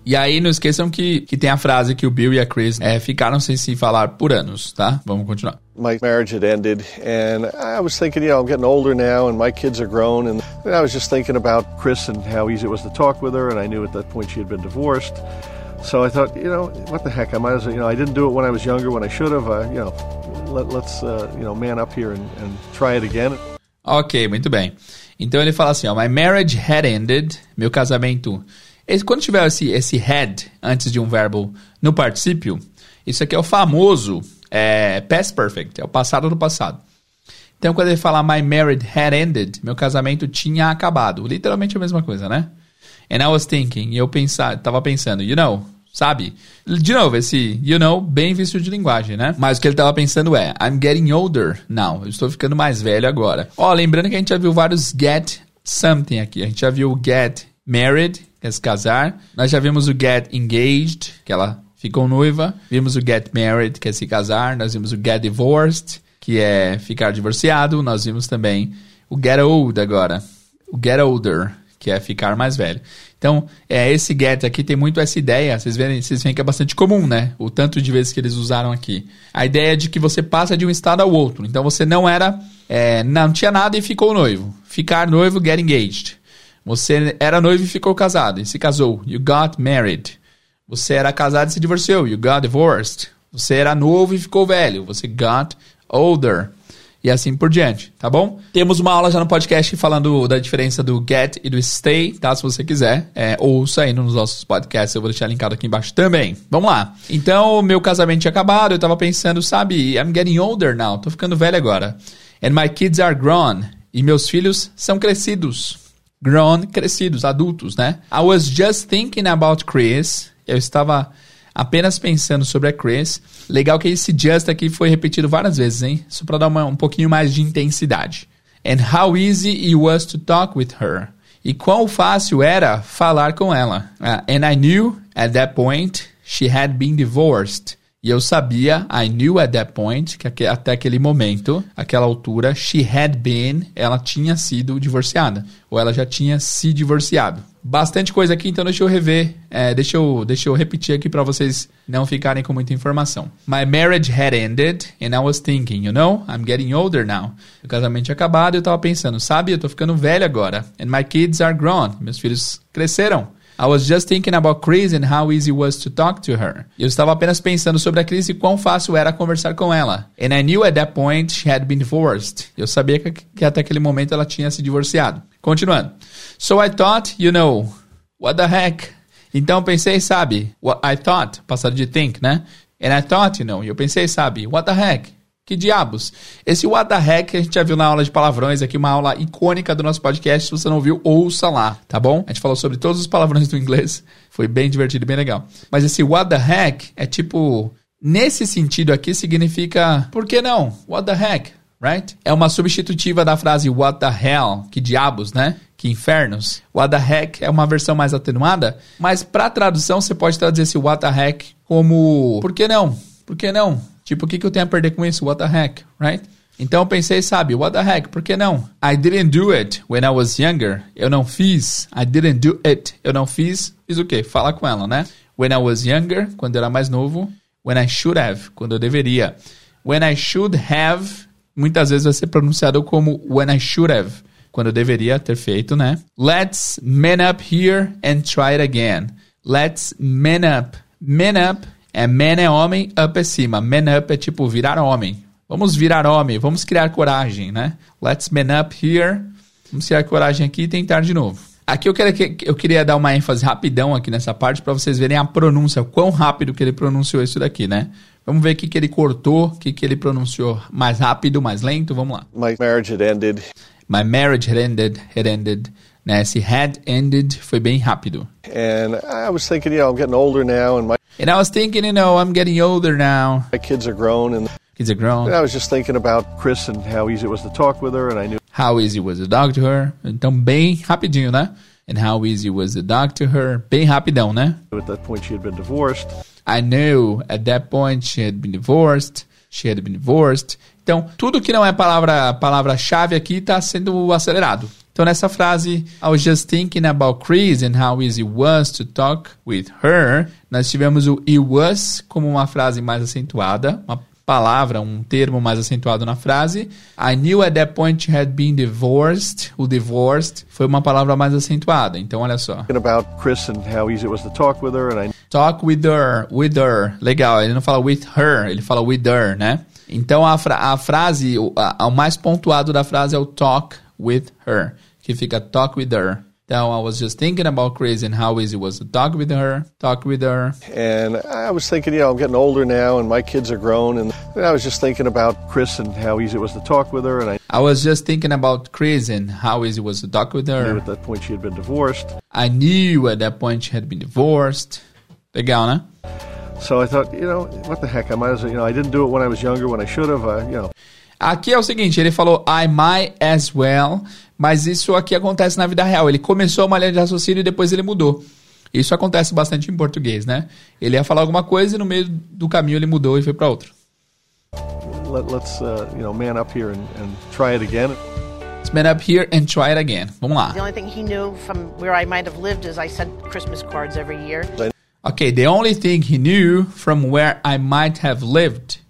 Speaker 1: E aí, não esqueçam que, que tem a frase que o Bill e a Chris é, ficaram sem se falar por anos, tá? Vamos continuar.
Speaker 3: my marriage had ended and I was thinking, you know, I'm getting older now and my kids are grown and I was just thinking about Chris and how easy it was to talk with her and I knew at that point she had been divorced. So I thought, you know, what the heck? I might as well, you know, I didn't do it when I was younger when I should have. You know, let, let's, uh, you know, man up here and, and try it again.
Speaker 1: Ok, muito bem. Então ele fala assim, ó, my marriage had ended, meu casamento. Esse- Quando tiver esse, esse had antes de um verbo no particípio, isso aqui é o famoso é, past perfect, é o passado do passado. Então quando ele fala my marriage had ended, meu casamento tinha acabado. Literalmente a mesma coisa, né? And I was thinking, eu pensar, tava pensando, you know, sabe? De novo, esse you know, bem visto de linguagem, né? Mas o que ele tava pensando é, I'm getting older now. Eu estou ficando mais velho agora. Ó, lembrando que a gente já viu vários get something aqui. A gente já viu o get married, que é se casar. Nós já vimos o get engaged, que ela ficou noiva. Vimos o get married, que é se casar. Nós vimos o get divorced, que é ficar divorciado. Nós vimos também o get old agora. O get older, que é ficar mais velho. Então, é, esse get aqui tem muito essa ideia, vocês veem, vocês veem que é bastante comum, né? O tanto de vezes que eles usaram aqui. A ideia é de que você passa de um estado ao outro. Então, você não era, é, não tinha nada e ficou noivo. Ficar noivo, get engaged. Você era noivo e ficou casado e se casou. You got married. Você era casado e se divorciou. You got divorced. Você era novo e ficou velho. Você got older. E assim por diante, tá bom? Temos uma aula já no podcast falando da diferença do get e do stay, tá? Se você quiser, é, ouça aí nos nossos podcasts, eu vou deixar linkado aqui embaixo também. Vamos lá. Então, meu casamento tinha acabado, eu tava pensando, sabe, I'm getting older now, tô ficando velho agora. And my kids are grown. E meus filhos são crescidos. Grown, crescidos, adultos, né? I was just thinking about Chris. Eu estava apenas pensando sobre a Chris. Legal que esse just aqui foi repetido várias vezes, hein? Só para dar uma, um pouquinho mais de intensidade. And how easy it was to talk with her. E quão fácil era falar com ela. Uh, and I knew at that point she had been divorced. E eu sabia, I knew at that point, que até aquele momento, aquela altura, she had been, ela tinha sido divorciada. Ou ela já tinha se divorciado. Bastante coisa aqui, então deixa eu rever, é, deixa, eu, deixa eu repetir aqui para vocês não ficarem com muita informação. My marriage had ended and I was thinking, you know, I'm getting older now. O casamento tinha acabado e eu tava pensando, sabe, eu tô ficando velho agora. And my kids are grown. Meus filhos cresceram. I was just thinking about Chris and how easy it was to talk to her. Eu estava apenas pensando sobre a Chris e quão fácil era conversar com ela. And I knew at that point she had been divorced. Eu sabia que, que até aquele momento ela tinha se divorciado. Continuando. So I thought, you know, what the heck? Então eu pensei, sabe, what I thought, passado de think, né? And I thought, you know, eu pensei, sabe, what the heck? Que diabos? Esse what the heck a gente já viu na aula de palavrões aqui, uma aula icônica do nosso podcast. Se você não viu, ouça lá, tá bom? A gente falou sobre todos os palavrões do inglês. Foi bem divertido bem legal. Mas esse what the heck é tipo. Nesse sentido aqui significa. Por que não? What the heck? Right? É uma substitutiva da frase what the hell, que diabos, né? Que infernos. What the heck é uma versão mais atenuada, mas para tradução você pode traduzir esse what the heck como por que não? Por que não? Tipo, o que, que eu tenho a perder com isso? What the heck, right? Então eu pensei, sabe, what the heck, por que não? I didn't do it when I was younger. Eu não fiz. I didn't do it. Eu não fiz. Fiz o quê? Fala com ela, né? When I was younger, quando eu era mais novo. When I should have, quando eu deveria. When I should have, muitas vezes vai ser pronunciado como when I should have, quando eu deveria ter feito, né? Let's man up here and try it again. Let's man up. Man up é man é homem, up é cima. Man up é tipo virar homem. Vamos virar homem, vamos criar coragem, né? Let's man up here. Vamos criar coragem aqui e tentar de novo. Aqui eu, queria, eu queria dar uma ênfase rapidão aqui nessa parte para vocês verem a pronúncia, o quão rápido que ele pronunciou isso daqui, né? Vamos ver o que, que ele cortou, o que, que ele pronunciou mais rápido, mais lento, vamos lá.
Speaker 3: My marriage had ended.
Speaker 1: My marriage had ended, had ended. Né? Esse had ended foi bem rápido.
Speaker 3: And I was thinking, you know, I'm getting older now and my
Speaker 1: And I was thinking, you know, I'm getting older now.
Speaker 3: my kids are grown and
Speaker 1: Kids are grown.
Speaker 3: I was just thinking about Chris and how easy it was to talk with her and I knew
Speaker 1: How easy was the dog to her? Então, bem rapidinho, né? And how easy was the dog to her? Bem rapidão, né?
Speaker 3: at that point she had been divorced.
Speaker 1: I knew at that point she had been divorced. She had been divorced. Então, tudo que não é palavra palavra-chave aqui está sendo acelerado. Então, nessa frase, I was just thinking about Chris and how easy it was to talk with her. Nós tivemos o it was como uma frase mais acentuada, uma palavra, um termo mais acentuado na frase. I knew at that point she had been divorced. O divorced foi uma palavra mais acentuada. Então, olha só.
Speaker 3: About Chris and how easy it was to talk with her and I
Speaker 1: Talk with her, with her. Legal, ele não fala with her, ele fala with her, né? Então a, fra a frase, o, a, o mais pontuado da frase é o talk with her, que fica talk with her. Now I was just thinking about Chris and how easy it was to talk with her, talk with her.
Speaker 3: and I was thinking, you know, I'm getting older now and my kids are grown and I was just thinking about Chris and how easy it was to talk with her and I
Speaker 1: I was just thinking about Chris and how easy it was to talk with her.
Speaker 3: at that point she had been divorced.
Speaker 1: I knew at that point she had been divorced. Legal, né?
Speaker 3: So I thought, you know, what the heck? I might as well, you know, I didn't do it when I was younger, when I should have, uh, you know.
Speaker 1: Aqui é o seguinte, ele falou I might as well, mas isso aqui acontece na vida real. Ele começou uma linha de raciocínio e depois ele mudou. Isso acontece bastante em português, né? Ele ia falar alguma coisa e no meio do caminho ele mudou e foi para outra.
Speaker 3: Let, let's, uh, you know, man up here and, and try it again.
Speaker 1: Let's man up here and try it again. Vamos lá.
Speaker 2: The only thing he knew from where I might have lived is I sent Christmas cards every year.
Speaker 1: Ok, the only thing he knew from where I might have lived.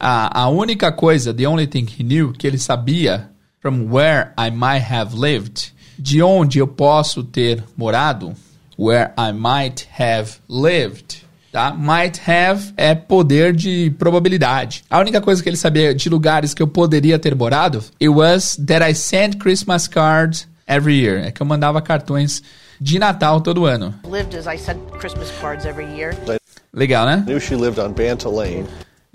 Speaker 1: A, a única coisa, the only thing he knew, que ele sabia from where I might have lived, de onde eu posso ter morado, where I might have lived, tá? Might have é poder de probabilidade. A única coisa que ele sabia de lugares que eu poderia ter morado, it was that I sent Christmas cards every year. É que eu mandava cartões de Natal todo ano.
Speaker 2: Lived as I sent Christmas cards every year.
Speaker 1: Legal, né?
Speaker 3: I knew she lived on Banta Lane.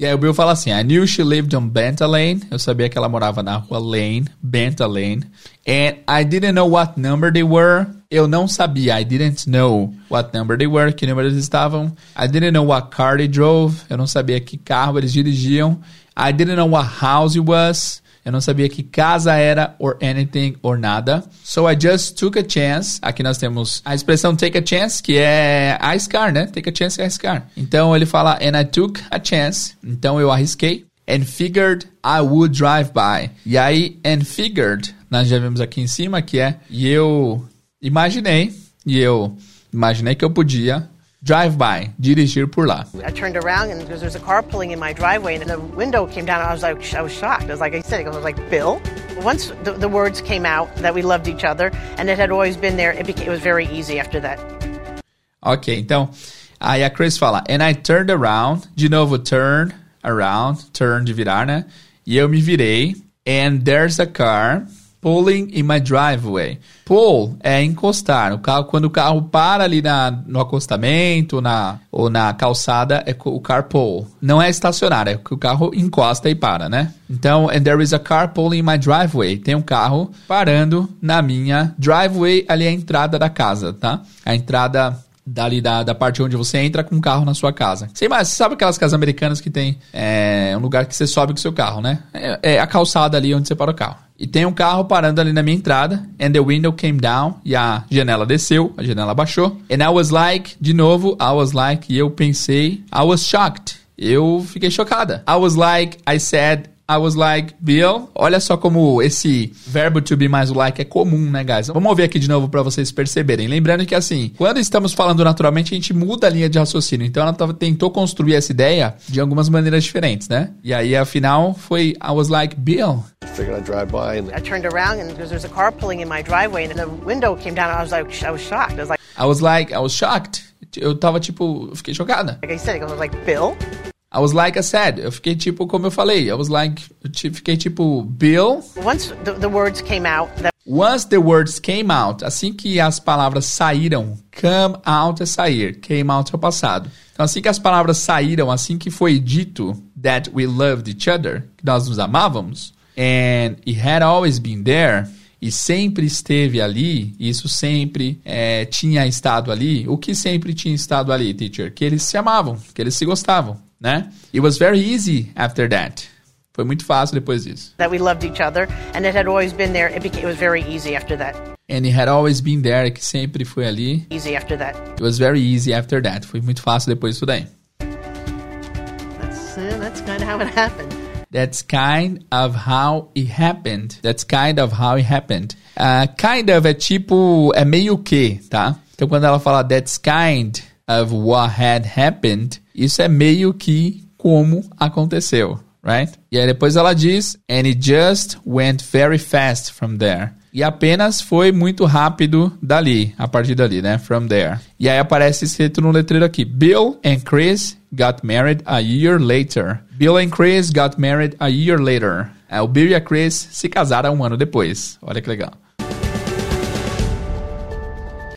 Speaker 1: E aí o Bill fala assim: I knew she lived on Benta Lane. Eu sabia que ela morava na rua Lane, Benta Lane. And I didn't know what number they were. Eu não sabia. I didn't know what number they were. Que número eles estavam. I didn't know what car they drove. Eu não sabia que carro eles dirigiam. I didn't know what house it was. Eu não sabia que casa era, or anything, or nada. So I just took a chance. Aqui nós temos a expressão take a chance, que é arriscar, né? Take a chance é arriscar. Então ele fala, and I took a chance. Então eu arrisquei. And figured I would drive by. E aí, and figured, nós já vimos aqui em cima, que é, e eu imaginei, e eu imaginei que eu podia drive by, dirigir por lá.
Speaker 2: I turned around and because there's a car pulling in my driveway and the window came down. I was like, I was shocked. I was like, I said, I was like, Bill. Once the, the words came out that we loved each other and it had always been there, it, became, it was very easy after that.
Speaker 1: Ok, então, aí a Chris fala, and I turned around, de novo, turn around, turn de virar, né? E eu me virei, and there's a car pulling in my driveway. Pull é encostar. O carro, quando o carro para ali na, no acostamento na, ou na calçada, é o car pull. Não é estacionar, é que o carro encosta e para, né? Então, and there is a car pulling in my driveway. Tem um carro parando na minha driveway, ali é a entrada da casa, tá? A entrada dali da, da parte onde você entra com o carro na sua casa. Sei mais, você sabe aquelas casas americanas que tem é, um lugar que você sobe com o seu carro, né? É, é, a calçada ali onde você para o carro. E tem um carro parando ali na minha entrada, and the window came down, e a janela desceu, a janela baixou. And I was like, de novo, I was like, e eu pensei, I was shocked. Eu fiquei chocada. I was like, I said, I was like, Bill, olha só como esse verbo to be mais o like é comum, né, guys? Vamos ouvir aqui de novo para vocês perceberem. Lembrando que, assim, quando estamos falando naturalmente, a gente muda a linha de raciocínio. Então, ela tentou construir essa ideia de algumas maneiras diferentes, né? E aí, afinal, foi I was like, Bill.
Speaker 2: Figured I'd drive by and I turned around and because there's a car pulling in my driveway and the window came down and I was like, I was shocked. I was like,
Speaker 1: I was like, I was shocked. Eu tava tipo, fiquei chocada.
Speaker 2: Like I said, I was like, Bill?
Speaker 1: I was like I said. Eu fiquei tipo, como eu falei, I was like, eu fiquei tipo, Bill.
Speaker 2: Once the, the words came out. That...
Speaker 1: Once the words came out, assim que as palavras saíram, come out é sair, came out é o passado. Então, assim que as palavras saíram, assim que foi dito that we loved each other, que nós nos amávamos, and it had always been there, e sempre esteve ali, isso sempre é, tinha estado ali, o que sempre tinha estado ali, teacher? Que eles se amavam, que eles se gostavam né? It was very easy after that. Foi muito fácil depois disso.
Speaker 2: That we loved each other and it had always been there. It, became, it was very easy after that.
Speaker 1: And it had always been there, que sempre foi ali.
Speaker 2: Easy after that.
Speaker 1: It was very easy after that. Foi muito fácil depois disso daí.
Speaker 2: That's, uh, that's kind of how it happened.
Speaker 1: That's kind of how it happened. That's kind of how it happened. Uh, kind of é tipo, é meio que, tá? Então quando ela fala that's kind of what had happened, isso é meio que como aconteceu, right? E aí depois ela diz, and it just went very fast from there. E apenas foi muito rápido dali, a partir dali, né? From there. E aí aparece escrito no letreiro aqui: Bill and Chris got married a year later. Bill and Chris got married a year later. É, o Bill e a Chris se casaram um ano depois. Olha que legal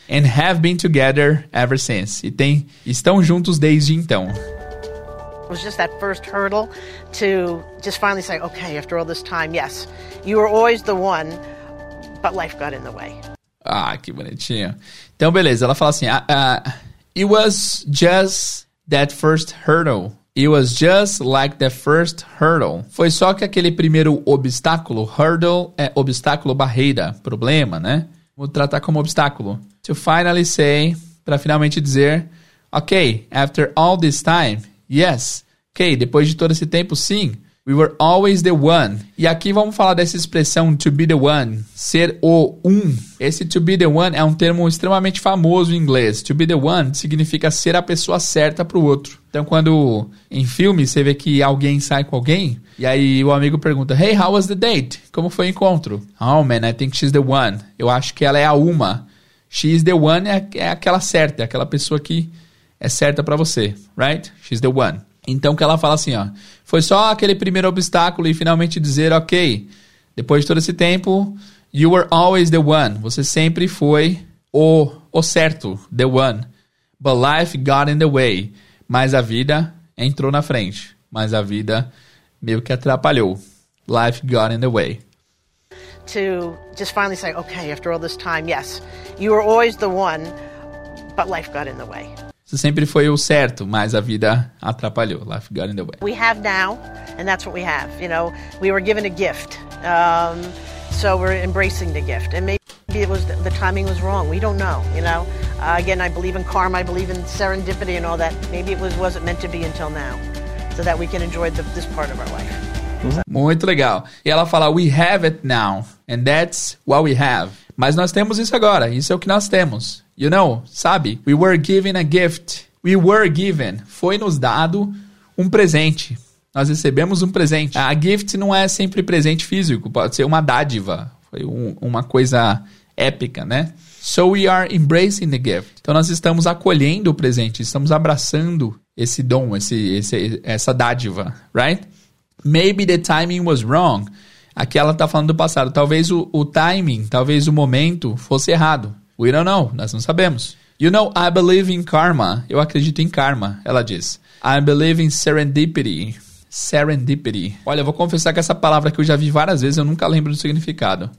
Speaker 1: and have been together ever since. E tem, estão juntos desde então.
Speaker 2: It was just that first hurdle to just finally say, okay, after all this time, yes, you were always the one, but life got in the way.
Speaker 1: Ah, que bonitinho. Então, beleza. Ela fala assim: uh, uh, It was just that first hurdle. It was just like the first hurdle. Foi só que aquele primeiro obstáculo, hurdle é obstáculo, barreira, problema, né? Vou tratar como obstáculo. To finally say, para finalmente dizer, ok, after all this time, yes. Ok, depois de todo esse tempo, sim. We were always the one. E aqui vamos falar dessa expressão to be the one, ser o um. Esse to be the one é um termo extremamente famoso em inglês. To be the one significa ser a pessoa certa para o outro. Então, quando em filme você vê que alguém sai com alguém, e aí o amigo pergunta: Hey, how was the date? Como foi o encontro? Oh man, I think she's the one. Eu acho que ela é a uma. She's the one é, é aquela certa, é aquela pessoa que é certa para você, right? She's the one. Então que ela fala assim, ó, foi só aquele primeiro obstáculo e finalmente dizer, ok, depois de todo esse tempo, you were always the one. Você sempre foi o, o certo, the one. But life got in the way. Mas a vida entrou na frente. Mas a vida meio que atrapalhou. Life got in the way.
Speaker 2: To just finally say, okay, after all this time, yes, you were always the one, but life got in the way.
Speaker 1: Você sempre foi o certo, mas a vida atrapalhou. Life got in the way.
Speaker 2: We have now, and that's what we have. You know, we were given a gift, um, so we're embracing the gift. And maybe it was the timing was wrong. We don't know. You know, uh, again, I believe in karma. I believe in serendipity and all that. Maybe it was wasn't meant to be until now, so that we can enjoy the, this part of our life.
Speaker 1: Muito legal. E ela fala, we have it now, and that's what we have. Mas nós temos isso agora, isso é o que nós temos. You know, sabe? We were given a gift. We were given. Foi nos dado um presente. Nós recebemos um presente. A gift não é sempre presente físico, pode ser uma dádiva. Foi um, uma coisa épica, né? So we are embracing the gift. Então nós estamos acolhendo o presente, estamos abraçando esse dom, esse, esse, essa dádiva, right? Maybe the timing was wrong. Aqui ela está falando do passado. Talvez o, o timing, talvez o momento fosse errado. We don't know. Nós não sabemos. You know, I believe in karma. Eu acredito em karma, ela diz. I believe in serendipity. Serendipity. Olha, eu vou confessar que essa palavra que eu já vi várias vezes, eu nunca lembro do significado.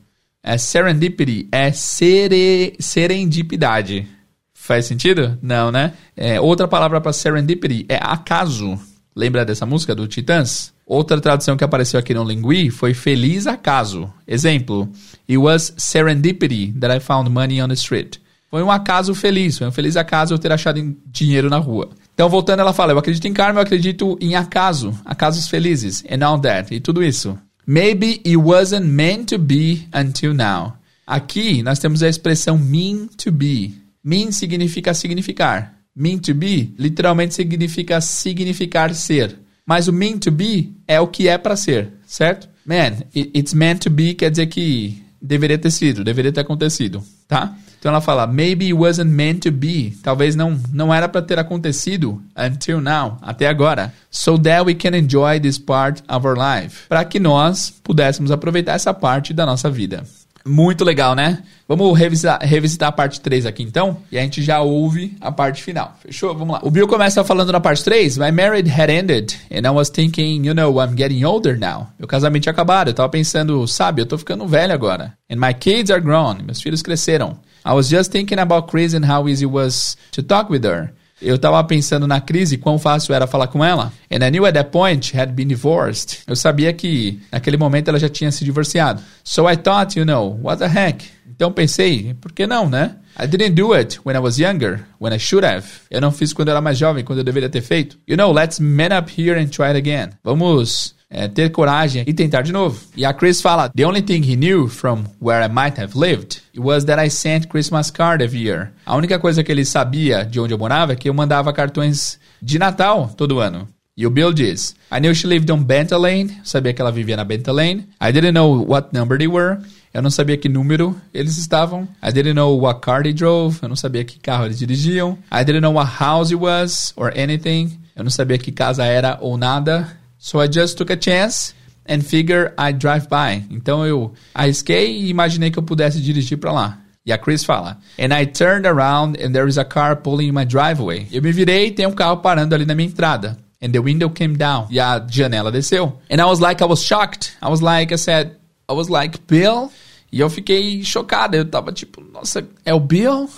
Speaker 1: É serendipity, é sere, serendipidade. Faz sentido? Não, né? É, outra palavra para serendipity é acaso. Lembra dessa música do Titãs? Outra tradução que apareceu aqui no Lingui foi feliz acaso. Exemplo: It was serendipity that I found money on the street. Foi um acaso feliz, foi um feliz acaso eu ter achado dinheiro na rua. Então, voltando, ela fala: Eu acredito em karma, eu acredito em acaso, acasos felizes, and all that, e tudo isso. Maybe it wasn't meant to be until now. Aqui nós temos a expressão mean to be. Mean significa significar. Mean to be literalmente significa significar ser. Mas o mean to be é o que é para ser, certo? Man, it's meant to be quer dizer que deveria ter sido, deveria ter acontecido, tá? Então ela fala, maybe it wasn't meant to be. Talvez não não era para ter acontecido until now, até agora. So that we can enjoy this part of our life. Para que nós pudéssemos aproveitar essa parte da nossa vida. Muito legal, né? Vamos revisitar, revisitar a parte 3 aqui então, e a gente já ouve a parte final. Fechou? Vamos lá. O Bill começa falando na parte 3, My marriage had ended, and I was thinking, you know, I'm getting older now. Meu casamento tinha acabado, eu tava pensando, sabe, eu tô ficando velho agora. And my kids are grown, meus filhos cresceram. I was just thinking about Chris and how easy it was to talk with her. Eu tava pensando na crise, quão fácil era falar com ela. And I knew at that point had been divorced. Eu sabia que naquele momento ela já tinha se divorciado. So I thought, you know, what the heck? Então pensei, por que não, né? I didn't do it when I was younger, when I should have. Eu não fiz quando eu era mais jovem, quando eu deveria ter feito. You know, let's man up here and try it again. Vamos é, ter coragem e tentar de novo. E a Chris fala: The only thing he knew from where I might have lived was that I sent Christmas card every year. A única coisa que ele sabia de onde eu morava é que eu mandava cartões de Natal todo ano. E o Bill diz: I knew she lived on Benta Lane. Sabia que ela vivia na Benta Lane. I didn't know what number they were. Eu não sabia que número eles estavam. I didn't know what car they drove. Eu não sabia que carro eles dirigiam. I didn't know what house it was or anything. Eu não sabia que casa era ou nada. So I just took a chance and figure I'd drive by. Então eu arrisquei e imaginei que eu pudesse dirigir para lá. E a Chris fala: And I turned around and there is a car pulling in my driveway. Eu me virei e tem um carro parando ali na minha entrada. And the window came down. E a janela desceu. And I was like, I was shocked. I was like, I said, I was like, Bill? E eu fiquei chocado. Eu tava tipo, nossa, é o Bill?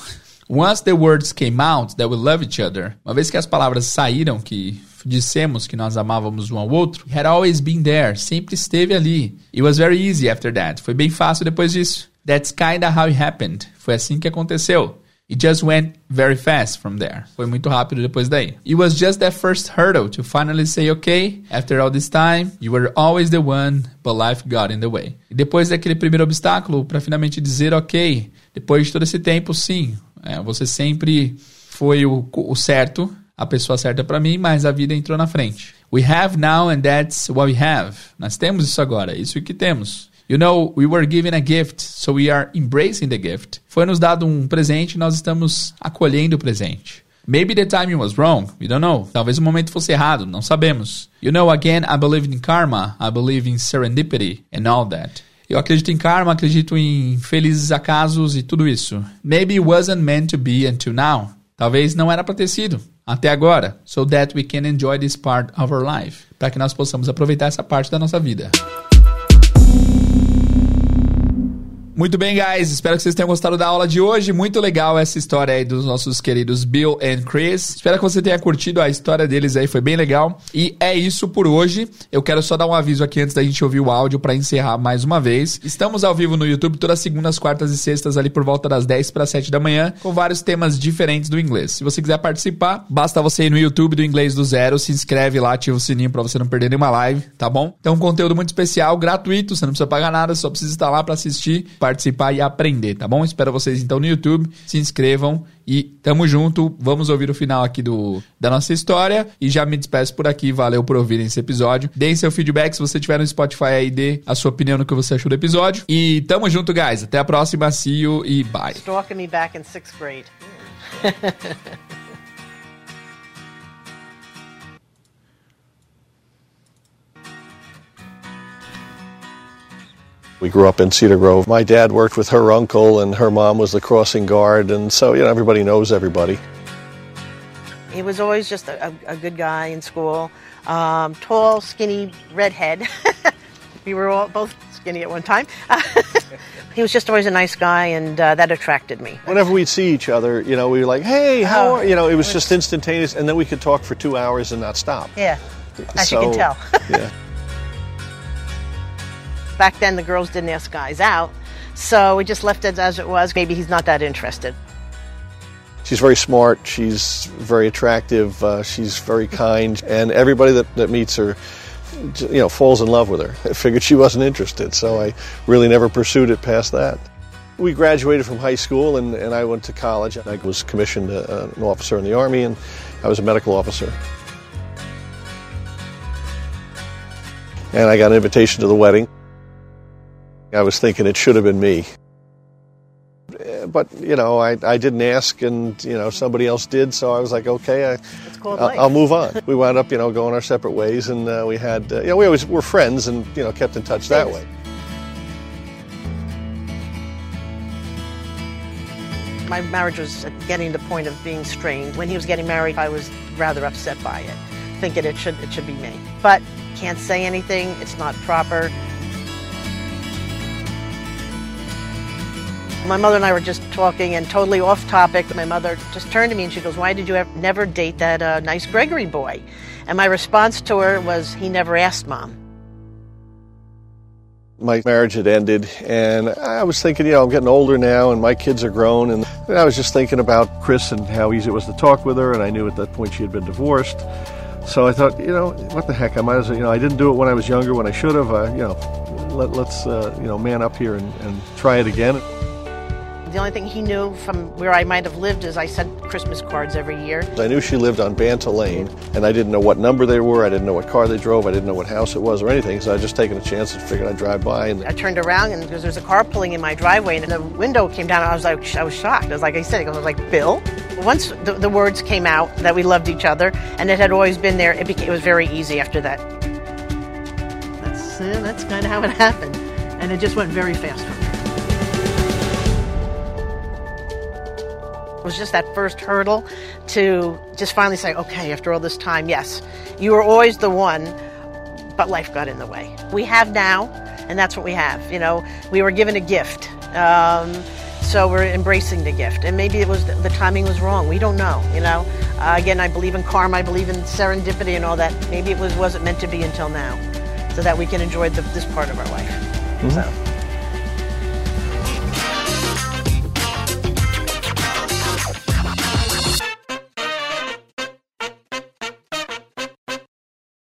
Speaker 1: Once the words came out that we love each other. Uma vez que as palavras saíram que dissemos que nós amávamos um ao outro, had always been there, sempre esteve ali. It was very easy after that. Foi bem fácil depois disso. That's kinda how it happened. Foi assim que aconteceu. It just went very fast from there. Foi muito rápido depois daí. It was just that first hurdle to finally say, okay, after all this time, you were always the one, but life got in the way. E depois daquele primeiro obstáculo, para finalmente dizer, ok, depois de todo esse tempo, sim, é, você sempre foi o, o certo, a pessoa certa para mim, mas a vida entrou na frente. We have now and that's what we have. Nós temos isso agora, isso que temos. You know, we were given a gift, so we are embracing the gift. Foi nos dado um presente, nós estamos acolhendo o presente. Maybe the timing was wrong. We don't know. Talvez o momento fosse errado. Não sabemos. You know, again, I believe in karma. I believe in serendipity and all that. Eu acredito em karma, acredito em felizes acasos e tudo isso. Maybe it wasn't meant to be until now. Talvez não era para ter sido até agora, so that we can enjoy this part of our life, para que nós possamos aproveitar essa parte da nossa vida. Muito bem, guys. Espero que vocês tenham gostado da aula de hoje. Muito legal essa história aí dos nossos queridos Bill e Chris. Espero que você tenha curtido a história deles aí, foi bem legal. E é isso por hoje. Eu quero só dar um aviso aqui antes da gente ouvir o áudio para encerrar mais uma vez. Estamos ao vivo no YouTube todas as segundas, quartas e sextas ali por volta das 10 para 7 da manhã, com vários temas diferentes do inglês. Se você quiser participar, basta você ir no YouTube do Inglês do Zero, se inscreve lá, ativa o sininho para você não perder nenhuma live, tá bom? Então, um conteúdo muito especial, gratuito, você não precisa pagar nada, só precisa estar lá para assistir participar e aprender, tá bom? Espero vocês então no YouTube, se inscrevam e tamo junto. Vamos ouvir o final aqui do, da nossa história e já me despeço por aqui. Valeu por ouvirem esse episódio. Deem seu feedback se você tiver no Spotify aí, dê a sua opinião no que você achou do episódio. E tamo junto, guys. Até a próxima. See you e bye.
Speaker 2: Stalking me back in sixth grade. (laughs)
Speaker 3: We grew up in Cedar Grove. My dad worked with her uncle, and her mom was the crossing guard, and so you know everybody knows everybody.
Speaker 2: He was always just a, a, good guy in school. Um, tall, skinny, redhead. (laughs) we were all both skinny at one time. (laughs) he was just always a nice guy, and uh, that attracted me.
Speaker 3: Whenever we'd see each other, you know, we were like, "Hey, how
Speaker 2: Oh,
Speaker 3: are?" You know, it was
Speaker 2: it was-
Speaker 3: just instantaneous, and then we could talk for two hours and not stop.
Speaker 2: Yeah, as you can tell.
Speaker 3: yeah. (laughs)
Speaker 2: Back then, the girls didn't ask guys out, so we just left it as it was. Maybe he's not that interested.
Speaker 3: She's very smart. She's very attractive. Uh, she's very kind, and everybody that, that meets her, you know, falls in love with her. I figured she wasn't interested, so I really never pursued it past that. We graduated from high school, and, and I went to college. I was commissioned uh, an officer in the Army, and I was a medical officer. And I got an invitation to the wedding. I was thinking it should have been me but you know, I, I didn't ask, and you know, somebody else did, so I was like, okay, I, I'll. I'll move on. we wound up, you know, going our separate ways, and uh, we had, uh, you know, we always were friends, and you know, kept in touch that way.
Speaker 2: My marriage was getting to the point of being strained. When he was getting married, I was rather upset by it, thinking it should it should be me. But can't say anything. It's not proper. My mother and I were just talking and totally off topic. My mother just turned to me and she goes, "Why did you ever, never date that uh, nice Gregory boy?" And my response to her was, "He never asked, mom."
Speaker 3: My marriage had ended, and I was thinking, you know, I'm getting older now, and my kids are grown, and I was just thinking about Chris and how easy it was to talk with her, and I knew at that point she had been divorced. So I thought, you know, what the heck? I might as well, you know, I didn't do it when I was younger, when I should have. Uh, you know, let, let's, uh, you know, man up here and, and try it again.
Speaker 2: The only thing he knew from where I might have lived is I sent Christmas cards every year.
Speaker 3: I knew she lived on Banta Lane, and I didn't know what number they were. I didn't know what car they drove. I didn't know what house it was or anything. So I just taking a chance and figured I'd drive by. And
Speaker 2: I turned around and because there's a car pulling in my driveway and the window came down. and I was like, I was shocked. I was like, I said, I was like, Bill. Once the, the words came out that we loved each other and it had always been there, it, became, it was very easy after that. That's uh, that's kind of how it happened, and it just went very fast was just that first hurdle to just finally say, okay, after all this time, yes, you were always the one, but life got in the way. We have now, and that's what we have. You know, we were given a gift. Um, so we're embracing the gift, and maybe it was the timing was wrong. We don't know. You know, uh, again, I believe in karma. I believe in serendipity and all that. Maybe it was wasn't meant to be until now, so that we can enjoy the, this part of our life. So.